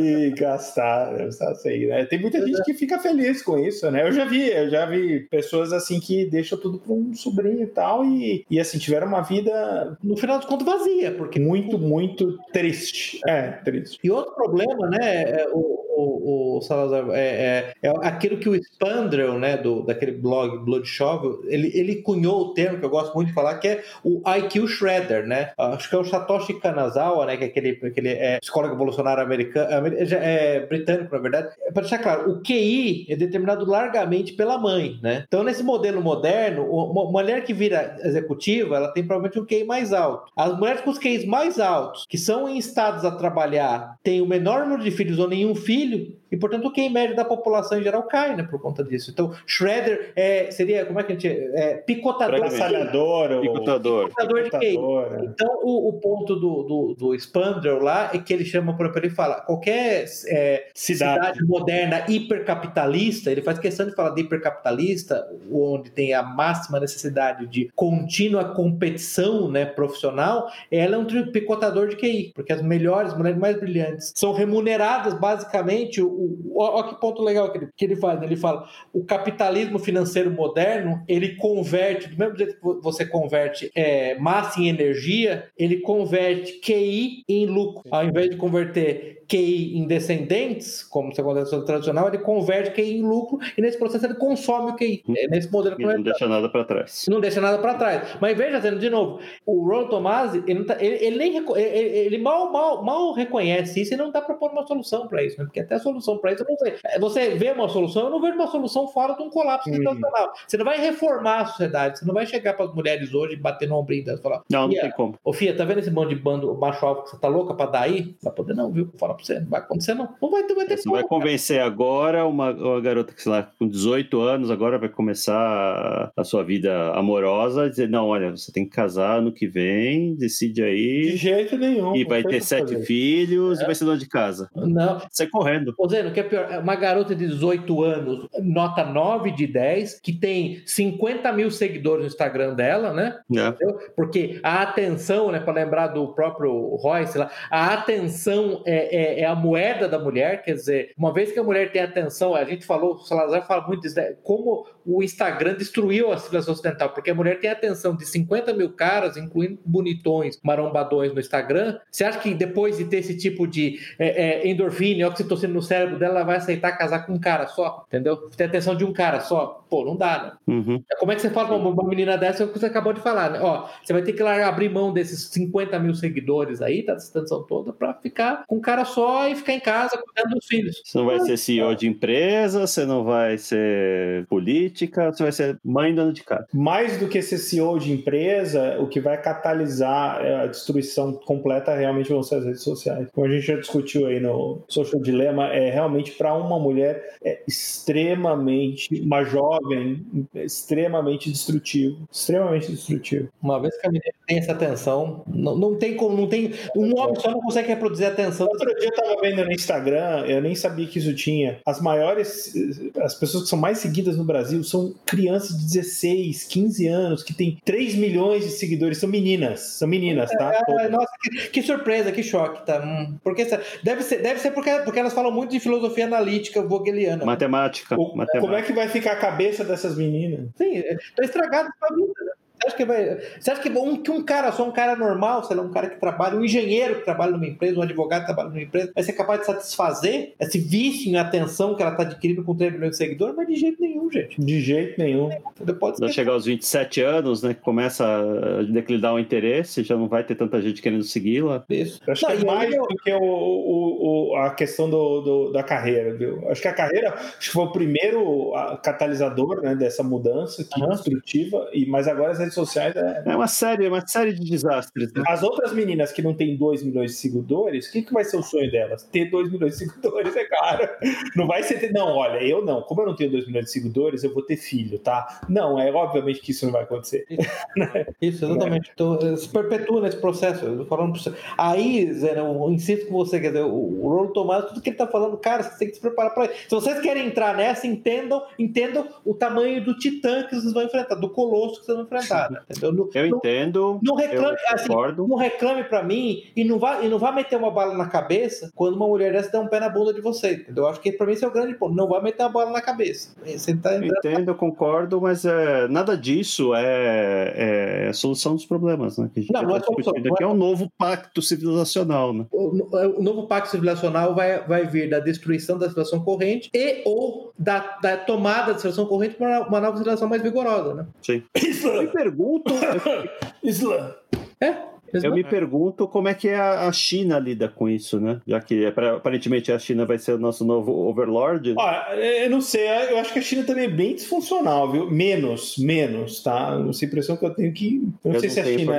e gastar, assim, né? Tem muita gente que fica feliz com isso, né? Eu já vi, eu já vi pessoas assim que deixam tudo para um sobrinho e tal e, e assim, tiveram uma vida, no final de contas, vazia, porque muito, muito triste. É, triste. E outro problema, né, é o, o, o Salazar, é, é, é, aquilo que o Spandrel, né, do, daquele blog Blood Shovel, ele, ele cunhou o termo que eu gosto muito de falar, que é o IQ Shredder, né? Acho que é o Satoshi Kanazawa, né, que é aquele, aquele é, psicólogo evolucionário americano, é, britânico, na verdade. É, Para deixar claro, o QI é determinado largamente pela mãe, né? Então, nesse modelo moderno, uma mulher que vira executiva, ela tem provavelmente um QI mais alto. As mulheres com os QIs mais altos, que são instados a trabalhar, têm o menor número de filhos ou nenhum filho, filho, e portanto o QI médio da população em geral cai, né, por conta disso. Então, shredder é, seria, como é que a gente é, picotador. Batalhador. Picotador. Picotador de QI. É. Então, o, o ponto do, do, do Spandrel lá é que ele chama, por exemplo, ele fala, qualquer é, cidade. cidade moderna hipercapitalista, ele faz questão de falar de hipercapitalista, onde tem a máxima necessidade de contínua competição né, profissional, ela é um picotador de QI, porque as melhores, mulheres mais brilhantes, são remuneradas basicamente basicamente, o, o, que ponto legal que ele, que ele faz. Né? Ele fala: o capitalismo financeiro moderno ele converte, do mesmo jeito que você converte é, massa em energia, ele converte QI em lucro. Ao invés de converter QI em descendentes, como se acontece no tradicional, ele converte QI em lucro e nesse processo ele consome o QI. É nesse modelo que não deixa nada para trás. Não deixa nada para trás. Mas veja, de novo, o Ron Tomasi, ele, tá, ele, ele, nem, ele, ele, mal, mal, mal reconhece isso e não está propondo uma solução para isso, né? porque até a solução para isso eu não sei. É, você vê uma solução, eu não vejo uma solução fora de um colapso hum. situacional. Você não vai reformar a sociedade, você não vai chegar para as mulheres hoje e bater no delas e falar: Não, não tem como. Ô, Fia, tá vendo esse bando de bando macho alvo que você tá louca para dar aí? Não vai poder, não, viu? Fala você, não vai acontecer, não. Não vai ter, vai ter Você como, vai convencer cara. agora uma, uma garota que, sei lá, com 18 anos, agora vai começar a sua vida amorosa, dizer, não, olha, você tem que casar no que vem, decide aí. De jeito nenhum. E vai ter sete fazer. filhos é. e vai ser dona de casa. Não. Sai correndo. Ô, Zeno, o que é pior? Uma garota de 18 anos, nota 9 de 10, que tem 50 mil seguidores no Instagram dela, né? É. Porque a atenção, né, para lembrar do próprio Royce lá, a atenção é, é, é a moeda da mulher, quer dizer, uma vez que a mulher tem atenção, a gente falou, o Salazar fala muito disso, né? como o Instagram destruiu a civilização ocidental, porque a mulher tem atenção de 50 mil caras, incluindo bonitões, marombadões no Instagram. Você acha que depois de ter esse tipo de é, é, endorfina, oxitocina, fosse no cérebro dela, ela vai aceitar casar com um cara só, entendeu? Ter atenção de um cara só. Pô, não dá, né? Uhum. Como é que você fala pra uma uma menina dessa, é o que você acabou de falar, né? Ó, você vai ter que largar, abrir mão desses 50 mil seguidores aí, da atenção toda, pra ficar com um cara só e ficar em casa cuidando dos filhos. Você não vai ser CEO de empresa, você não vai ser política, você vai ser mãe dona de casa. Mais do que ser CEO de empresa, o que vai catalisar a destruição completa realmente vão ser as redes sociais. Como a gente já discutiu aí no Social Dilemma, é realmente para uma mulher é extremamente, uma jovem, extremamente destrutivo. Extremamente destrutivo. Uma vez que a menina tem essa atenção, não, não tem como, não tem. Um homem só não consegue reproduzir a atenção. Outro dia eu tava vendo no Instagram, eu nem sabia que isso tinha. As maiores, as pessoas que são mais seguidas no Brasil são crianças de 16, 15 anos, que tem 3 milhões de seguidores, são meninas, são meninas, tá? É, nossa, que, que surpresa, que choque, tá? Hum, Porque deve ser, deve ser porque, porque elas falam muito de filosofia analítica vogeliana. Matemática. O- matemática. como é que vai ficar a cabeça dessas meninas? Sim, é, tá estragado a vida, né? Você acha que vai. Você acha que um, que um cara, só um cara normal, sei lá, um cara que trabalha, um engenheiro que trabalha numa empresa, um advogado que trabalha numa empresa, vai ser capaz de satisfazer esse vício em atenção que ela tá adquirindo com 3 milhões de seguidores? Mas de jeito nenhum, gente. De jeito nenhum. Pode ser. chegar aos 27 anos, né, que começa a declinar o interesse, já não vai ter tanta gente querendo segui-la. Isso. Eu acho Não, que é mais eu- do que o, o- o- a questão do, do- da carreira, viu? Acho que a carreira acho que foi o primeiro catalisador né, dessa mudança que Aham. destrutiva, e, mas agora as redes sociais é, É uma série, uma série de desastres. Né? As outras meninas que não têm 2 milhões de seguidores, o que, que vai ser o sonho delas? Ter 2 milhões de seguidores, é claro. Não vai ser ter. Não, olha, eu não. Como eu não tenho 2 milhões de seguidores, eu vou ter filho, tá? Não, é obviamente que isso não vai acontecer. Isso, exatamente. Então, eh, se perpetua nesse processo. Eu tô falando pra você. Aí, Zé, eu insisto com você, quer dizer, o o Rolo Tomás, tudo que ele tá falando, cara, você tem que se preparar para isso. Se vocês querem entrar nessa, entendam, entendam o tamanho do titã que vocês vão enfrentar, do colosso que vocês vão enfrentar. Entendeu? Não, Eu não- entendo. não reclame, eu assim, concordo. não reclame pra mim e não vá, e não vá meter uma bala na cabeça quando uma mulher dessa der um pé na bunda de você. Entendeu? Eu acho que pra mim esse é o grande ponto. Não vai meter uma bala na cabeça. Você tá Eu entrando entendo, eu concordo, mas é, nada disso é, é a solução dos problemas, né? Que a gente Não, não é tá solução, não aqui é- é um novo pacto civilizacional, né? o, o novo pacto civilizacional vai, vai vir da destruição da situação corrente e ou da, da tomada da situação corrente para uma, uma nova situação mais vigorosa, né? Sim. Eu me pergunto, Islã. É? Eu me pergunto como é que a a China lida com isso, né? Já que é aparentemente a China vai ser o nosso novo overlord. Olha, eu não sei, eu acho que a China também é bem disfuncional, viu? Menos, menos, tá? Essa impressão que eu tenho que. Eu não eu sei se a China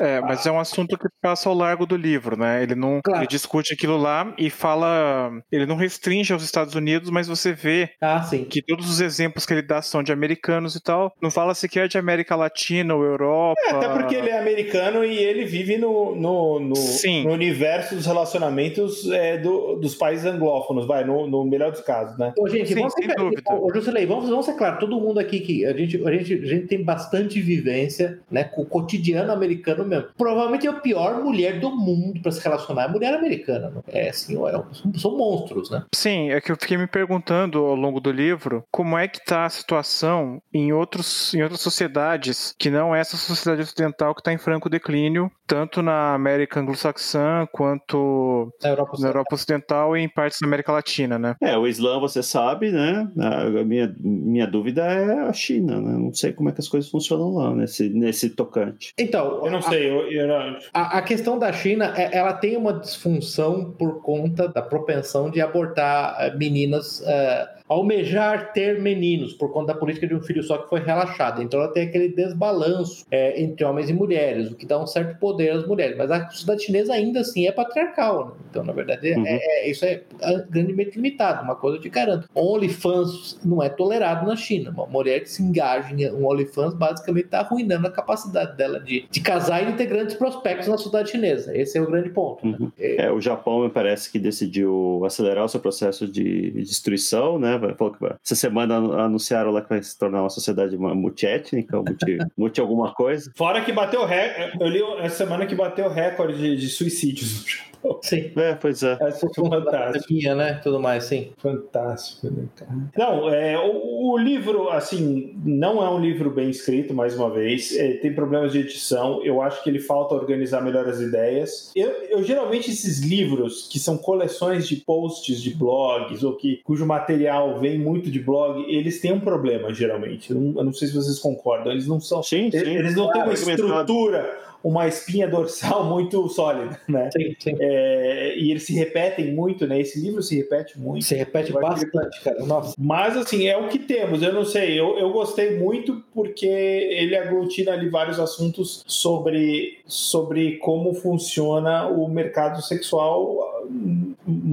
é. É, mas é um assunto que passa ao largo do livro, né? Ele não Claro. ele discute aquilo lá e fala. Ele não restringe aos Estados Unidos, mas você vê Ah, sim. que todos os exemplos que ele dá são de americanos e tal. Não fala sequer de América Latina ou Europa. É, até porque ele é americano e ele vive no, no, no, Sim. no universo dos relacionamentos é, do- dos países anglófonos, vai, no, no melhor dos casos, né? Ô, gente, Sim, vamos sem ser, dúvida. Ô, vamos, vamos ser claro, todo mundo aqui que a gente, a gente, a gente tem bastante vivência, né, com o cotidiano americano mesmo. Provavelmente é a pior mulher do mundo para se relacionar, é a mulher americana. Né? É assim, é, são, são monstros, né? Sim, é que eu fiquei me perguntando ao longo do livro como é que tá a situação em, outros, em outras sociedades que não essa sociedade ocidental que está em franco declínio, tanto na América anglo-saxã quanto Na Europa. na Europa Ocidental e em partes da América Latina, né? É, o Islã, você sabe, né? A minha, minha dúvida é a China, né? Não sei como é que as coisas funcionam lá nesse, nesse tocante. Então, Eu não a- sei, eu, eu não- A, a questão da China, é- ela tem uma disfunção por conta da propensão de abortar eh, meninas, eh, almejar ter meninos, por conta da política de um filho só que foi relaxada. Então ela tem aquele desbalanço eh, entre homens e mulheres, o que dá um certo poder às mulheres. Mas a sociedade chinesa ainda assim é patriarcal. Né? Então, na verdade, é- Uhum. é- isso é grandemente limitado. Uma coisa eu te garanto. OnlyFans não é tolerado na China. Uma mulher que se engaja em um OnlyFans basicamente está arruinando a capacidade dela de, de casar e de ter grandes prospectos na sociedade chinesa. Esse é o grande ponto. né? Uhum. É, o Japão me parece que decidiu acelerar o seu processo de destruição, né? Falou que. Essa semana anu- anunciaram lá que vai se tornar uma sociedade multiétnica, multi, multi alguma coisa. Fora que bateu recorde, eu li essa semana que bateu recorde de, de suicídios. Sim. É, pois é. Essa. Pandemia, né? Tudo mais, sim. Fantástico, né, cara? Não, é, o, o livro, assim, não é um livro bem escrito, mais uma vez. É, tem problemas de edição. Eu acho que ele falta organizar melhor as ideias. Eu, eu, geralmente, esses livros, que são coleções de posts de blogs, ou que cujo material vem muito de blog, eles têm um problema, geralmente. Eu não, eu não sei se vocês concordam. Eles não são. Sim, sim. Eles não têm uma estrutura uma espinha dorsal muito sólida, né? Sim, sim. É, e eles se repetem muito, né? Esse livro se repete muito. Se repete bastante, cara. Nossa. Mas, assim, é o que temos. Eu não sei. Eu, eu gostei muito porque ele aglutina ali vários assuntos sobre, sobre como funciona o mercado sexual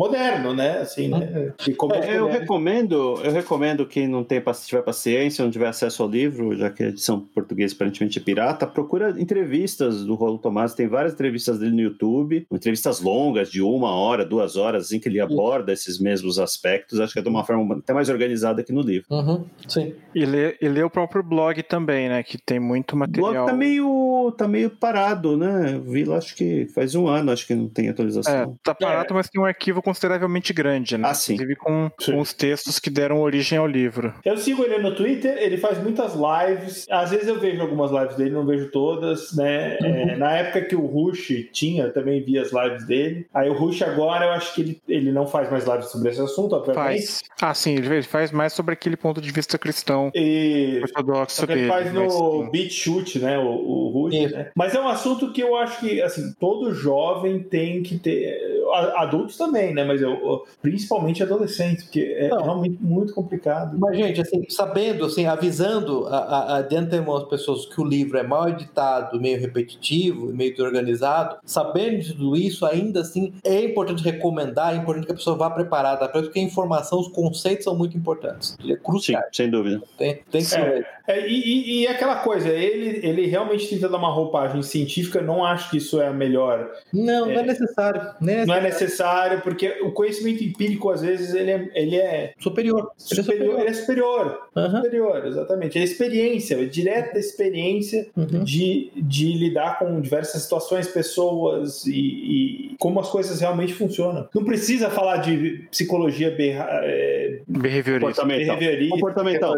moderno, né? Assim, né? Como é, eu recomendo, eu recomendo que não tem, tiver paciência, não tiver acesso ao livro, já que a edição portuguesa aparentemente é pirata, procura entrevistas do Rolo Tomás. Tem várias entrevistas dele no YouTube, entrevistas longas de uma hora, duas horas, em que ele aborda esses mesmos aspectos. Acho que é de uma forma até mais organizada que no livro. Uhum, sim. E lê, e lê o próprio blog também, né? Que tem muito material. O blog tá meio, tá meio parado, né? Vi lá, acho que faz um ano, acho que não tem atualização. É, tá parado, é. mas tem um arquivo consideravelmente grande, né? Ah, sim. Inclusive com, com, os textos que deram origem ao livro. Eu sigo ele no Twitter, ele faz muitas lives. Às vezes eu vejo algumas lives dele, não vejo todas, né? Uhum. É, na época que o Rush tinha, também vi as lives dele. Aí o Rush agora, eu acho que ele, ele não faz mais lives sobre esse assunto, obviamente. Faz. Ah, sim, ele faz mais sobre aquele ponto de vista cristão e... ortodoxo dele. Ele faz no mas... Beat Shoot, né? O, o Rush, né? Mas é um assunto que eu acho que, assim, todo jovem tem que ter adultos também, né? Mas eu, principalmente adolescentes, porque é Não. realmente muito complicado. Mas, gente, assim, sabendo, assim, avisando a, a, a de antemão as pessoas que o livro é mal editado, meio repetitivo, meio desorganizado, sabendo de tudo isso, ainda assim, é importante recomendar, é importante que a pessoa vá preparada para porque a informação, os conceitos são muito importantes. É crucial. Sim, sem dúvida. Tem, tem que ser. É, é, e, e, aquela coisa, ele, ele realmente tenta dar uma roupagem científica, não acho que isso é a melhor. Não, não é necessário. Não é necessário. Não é necessário, porque o conhecimento empírico, às vezes, ele é, ele é superior. Ele é superior. Ele é superior. Uhum. superior exatamente. É a experiência, é direta experiência uhum. de, de lidar com diversas situações, pessoas e, e, como as coisas realmente funcionam. Não precisa falar de psicologia berra, é, behaviorista. Comportamental. Comportamental.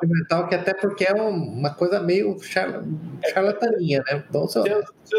Comportamental, que até porque é uma coisa meio charlataninha, né? Então,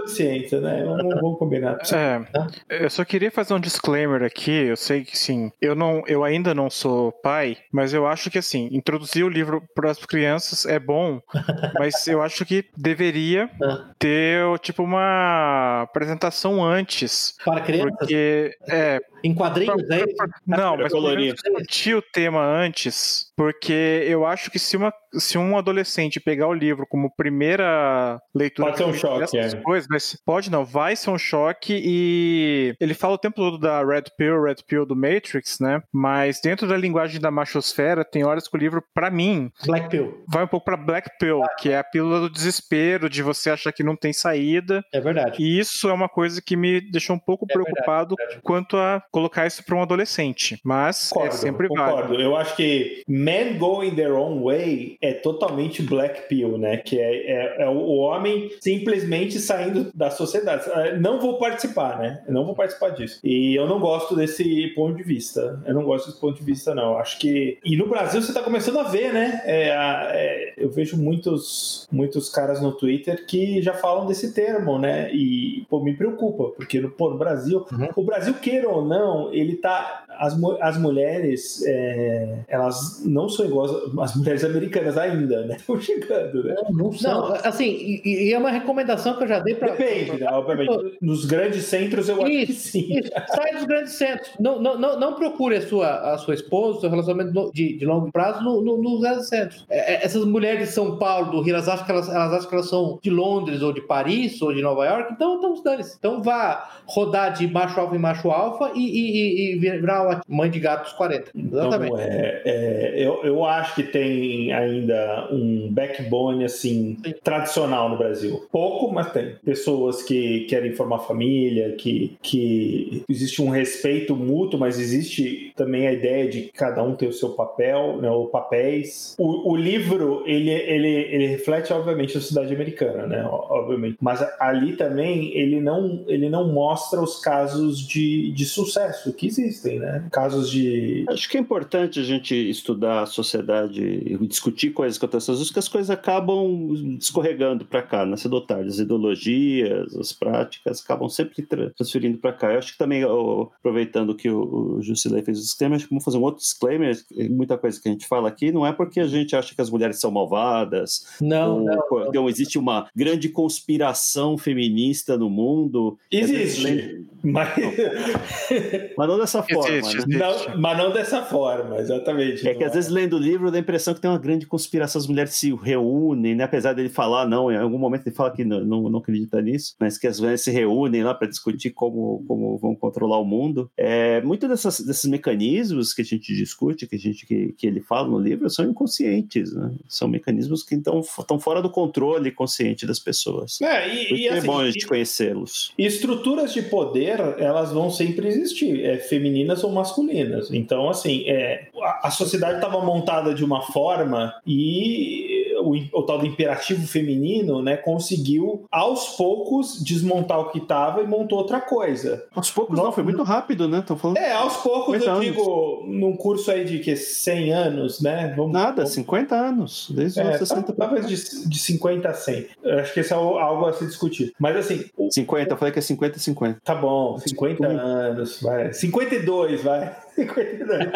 ciência, né? Não vamos combinar. É, eu só queria fazer um disclaimer aqui. Eu sei que sim, eu não, eu ainda não sou pai, mas eu acho que assim, introduzir o livro para as crianças é bom, mas eu acho que deveria ah. ter tipo uma apresentação antes para crianças. Porque é em quadrinhos, pra, é isso? Não, mas discutir o tema antes, porque eu acho que se, uma, se um adolescente pegar o livro como primeira leitura pode ser um choque, é. coisas, mas pode não, vai ser um choque e ele fala o tempo todo da Red Pill, Red Pill do Matrix, né? Mas dentro da linguagem da machosfera, tem horas que o livro, para mim, Black Pill. vai um pouco para Black Pill, ah. que é a pílula do desespero, de você achar que não tem saída. É verdade. E isso é uma coisa que me deixou um pouco é preocupado verdade, quanto a colocar isso para um adolescente. Mas concordo, é sempre concordo. válido. Eu acho que Men Going Their Own Way é totalmente Black Pill, né? Que é, é, é o homem simplesmente saindo da sociedade. Ah, não vou participar, né? Eu não vou participar disso. E eu não gosto desse ponto de vista. Eu não gosto desse ponto de vista, não. Acho que. E no Brasil você está começando a ver, né? É, é, eu vejo muitos, muitos caras no Twitter que já falam desse termo, né? E, pô, me preocupa, porque no, pô, no Brasil, uhum. o Brasil, queira ou não, ele tá. As, as mulheres, é, elas não são iguais às mulheres americanas ainda, né? Estão chegando, né? Não, não são. Não, assim, e, e, é uma recomendação que eu já dei para. Depende, né? Obviamente. Nos grandes centros, eu isso, acho que sim. Isso. Sai dos grandes centros. Não, não, não, não procure a sua, a sua esposa, seu relacionamento de, de longo prazo no, no, nos grandes centros. É, é, essas mulheres de São Paulo, do Rio, elas acham, que elas, elas acham que elas são de Londres, ou de Paris, ou de Nova York, então, então dane-se. Então vá rodar de macho alfa em macho alfa e, e, e virar uma mãe de gatos 40. Exatamente. Então, é, é, eu, eu acho que tem ainda um backbone assim Sim. tradicional no Brasil. Pouco, mas tem. Pessoas que querem formar família, que, que existe um respeito mútuo, mas existe também a ideia de que cada um tem o seu papel, né, ou papéis. O, o livro, ele ele, ele, ele reflete, obviamente, a sociedade americana, né? Obviamente. Mas ali também ele não, ele não mostra os casos de, de sucesso que existem, né? Casos de. Acho que é importante a gente estudar a sociedade discutir coisas que acontecem, que as coisas acabam escorregando para cá, na cedo tarde. As ideologias, as práticas acabam sempre transferindo para cá. Eu acho que também, aproveitando que o, o Jusilei fez o disclaimer, acho que vamos fazer um outro disclaimer. Muita coisa que a gente fala aqui não é porque a gente acha que as mulheres são malvadas. Não, ou, não, não. existe uma grande conspiração feminista no mundo. Existe. Mas... mas não dessa forma. Existe, né? não, mas não dessa forma, exatamente. É que às é. Lendo o livro dá a impressão que tem uma grande conspiração, as mulheres se reúnem, né? apesar dele falar, não, em algum momento ele fala que não, não, não acredita nisso, mas que as mulheres se reúnem lá para discutir como, como vão controlar o mundo. É, muito dessas, desses mecanismos que a gente discute, que, a gente, que, que ele fala no livro, são inconscientes, né? São mecanismos que estão, fora do controle consciente das pessoas. É, e, e é assim, bom a gente conhecê-los. Estruturas de poder, elas vão sempre existir, é, femininas ou masculinas. Então, assim, é, a, a sociedade estava montada de uma forma e o, o, tal do imperativo feminino, né, conseguiu aos poucos desmontar o que estava e montou outra coisa. Aos poucos não, não foi muito rápido, né? Tô falando é, aos poucos eu anos. digo, num curso aí de que 100 anos, né? Vamos, Nada, vamos... 50 anos, desde é, os 60 Talvez de, de 50 a 100. Eu acho que esse é algo a se discutir. Mas assim. 50, eu falei que é 50 e 50. Tá bom, 50 anos, vai. 52, vai. 52.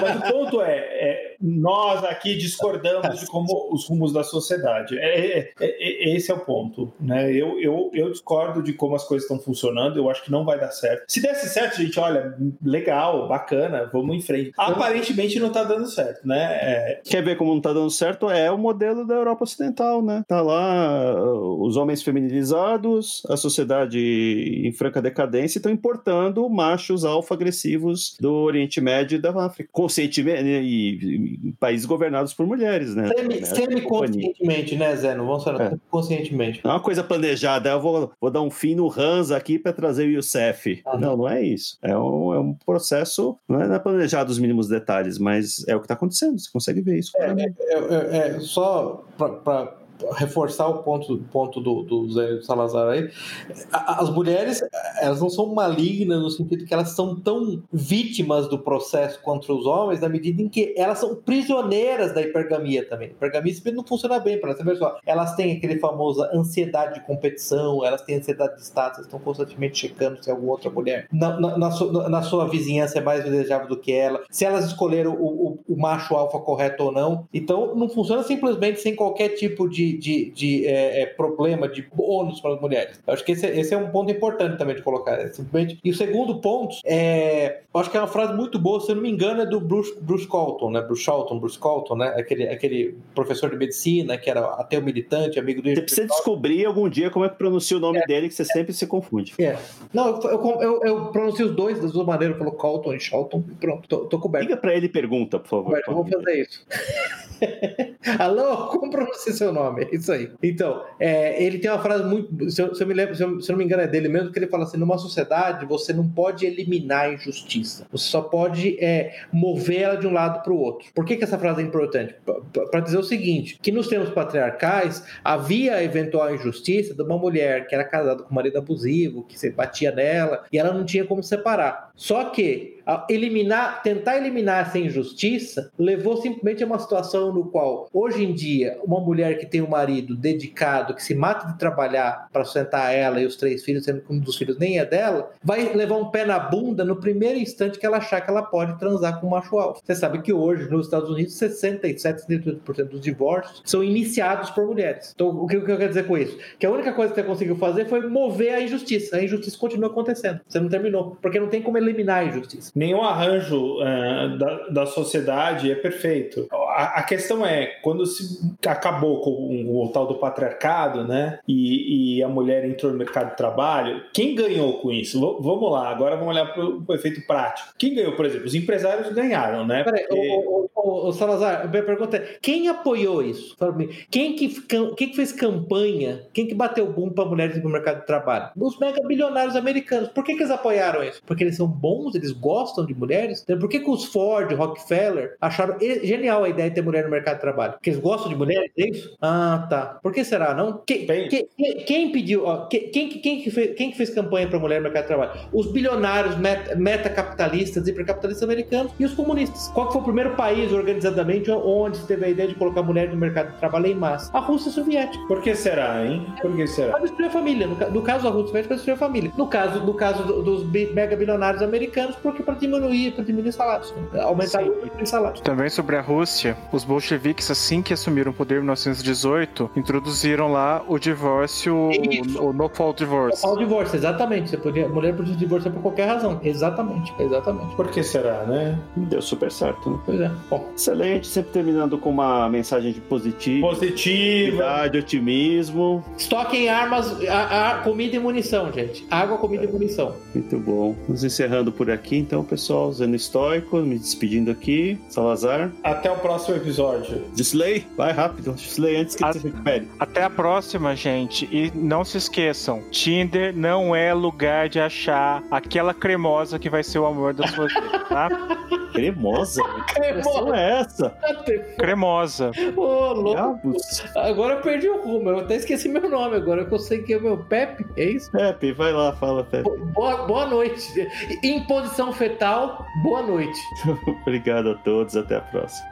Mas o ponto é, é nós aqui discordamos de como os rumos da sociedade. É, é, é, é, esse é o ponto. Né? Eu, eu, eu discordo de como as coisas estão funcionando, eu acho que não vai dar certo. Se desse certo, gente, olha, legal, bacana, vamos em frente. Aparentemente não está dando certo, né? É, Quer ver como não está dando certo? É o modelo da Europa Ocidental, né? Tá lá os homens feminilizados, a sociedade em franca decadência estão importando machos alfa-agressivos do Oriente Médio e da África. Conscientemente, e, países governados por mulheres, né? Semi-conscientemente, né, Zé? Não vamos falar é. conscientemente. Não é uma coisa planejada, eu vou, vou dar um fim no Hans aqui para trazer o Youssef. Ah, não, não é isso. É um, é um processo, não é, planejado os mínimos detalhes, mas é o que está acontecendo, você consegue ver isso. É, é, é, é só para reforçar o ponto, ponto do, do Zé Salazar aí, as mulheres, elas não são malignas no sentido que elas são tão vítimas do processo contra os homens, na medida em que elas são prisioneiras da hipergamia também. A hipergamia não funciona bem para elas. Só, elas têm aquele famoso ansiedade de competição, elas têm ansiedade de status, estão constantemente checando se alguma outra mulher na, na, na, sua, na sua vizinhança é mais desejável do que ela, se elas escolheram o, o, o macho alfa correto ou não. Então, não funciona simplesmente sem qualquer tipo de de, de, é, é, problema, de bônus para as mulheres. Eu acho que esse, esse, é um ponto importante também de colocar. É simplesmente... E o segundo ponto, é, eu acho que é uma frase muito boa, se eu não me engano, é do Bruce, Bruce Colton, né? Bruce Colton, Bruce Colton, né? Aquele, aquele professor de medicina que era até o militante, amigo do. Você precisa descobrir algum dia como é que pronuncia o nome é. dele, que você sempre se confunde. É. Não, eu, eu, eu, pronuncio os dois das duas maneiras, eu falo Colton e Shelton, e pronto, tô, tô coberto. Liga para ele e pergunta, por favor. eu vou fazer isso. Alô, como pronuncia seu nome? Isso aí. Então, é, ele tem uma frase muito. Se eu, se eu me lembro, se eu, se eu, não me engano, é dele mesmo, que ele fala assim: numa sociedade você não pode eliminar a injustiça, você só pode é, mover ela de um lado para o outro. Por que, que essa frase é importante? Para dizer o seguinte: que nos tempos patriarcais havia a eventual injustiça de uma mulher que era casada com um marido abusivo, que se batia nela, e ela não tinha como separar. Só que eliminar, tentar eliminar essa injustiça levou simplesmente a uma situação no qual, hoje em dia, uma mulher que tem um marido dedicado, que se mata de trabalhar para sustentar ela e os três filhos, sendo que um dos filhos nem é dela, vai levar um pé na bunda no primeiro instante que ela achar que ela pode transar com um macho alto. Você sabe que hoje, nos Estados Unidos, 67, 78% dos divórcios são iniciados por mulheres. Então, o que eu quero dizer com isso? Que a única coisa que você conseguiu fazer foi mover a injustiça. A injustiça continua acontecendo. Você não terminou. Porque não tem como eliminar a injustiça nenhum arranjo uh, da, da sociedade é perfeito. A, a, questão é, quando se acabou com o, o tal do patriarcado, né, e, e, a mulher entrou no mercado de trabalho, quem ganhou com isso? V vamos lá, agora vamos olhar para o efeito prático. Quem ganhou, por exemplo? Os empresários ganharam, né? Peraí, Porque... o, o, o, Salazar, a minha pergunta é, quem apoiou isso? Quem que, quem que fez campanha? Quem que bateu o boom para mulheres no mercado de trabalho? Os mega bilionários americanos. Por que, que eles apoiaram isso? Porque eles são bons, eles gostam gostam de mulheres. Então, por que, que os Ford, Rockefeller acharam genial a ideia ideia de ter mulher no mercado de trabalho? Porque eles gostam de mulheres, é isso? Ah, tá. Por que será, não? Quem, Bem- quem, quem- pediu, ó, quem, quem, quem que fez, quem que fez campanha para mulher no mercado de trabalho? Os bilionários met- metacapitalistas, hipercapitalistas americanos e os comunistas. Qual que foi o primeiro país organizadamente onde se teve a ideia de colocar mulher no mercado de trabalho em massa? A Rússia Soviética. Por que será, hein? Por que será? Para destruir a família. No, no caso da Rússia Soviética, para destruir a família. No caso, no caso do- dos mega bilionários americanos, porque para diminuir, para diminuir salários. né? Aumentar Sim. o número de salários. Também sobre a Rússia, os bolcheviques, assim que assumiram o poder em 1918, introduziram lá o divórcio, o, o no fault divorce. Ao divórcio, exatamente. Você podia, mulher podia divorciar por qualquer razão. Exatamente, exatamente. Por que será, né? Deu super certo, né? Pois é. Bom, Excelente, sempre terminando com uma mensagem de positivo. Positiva. otimismo. estoquem armas, a- a- comida e munição, gente. Água, comida e munição. Muito bom. Nos encerrando por aqui, então, pessoal. Zeno Estoico, me despedindo aqui. Salazar. Até o próximo episódio. Disley, vai rápido. Disley antes que Ah. você recupere. Até a próxima, gente. E não se esqueçam: Tinder não é lugar de achar aquela cremosa que vai ser o amor da sua vida, tá? Cremosa? Que expressão é essa? Cremosa. Ô, louco. Diabos. Agora eu perdi o rumo. Eu até esqueci meu nome agora. que Eu sei que é o meu Pepe. É isso? Pepe, vai lá, fala, Pepe. Bo- Boa, boa noite. Em posição fetal, boa noite. Obrigado a todos, até a próxima.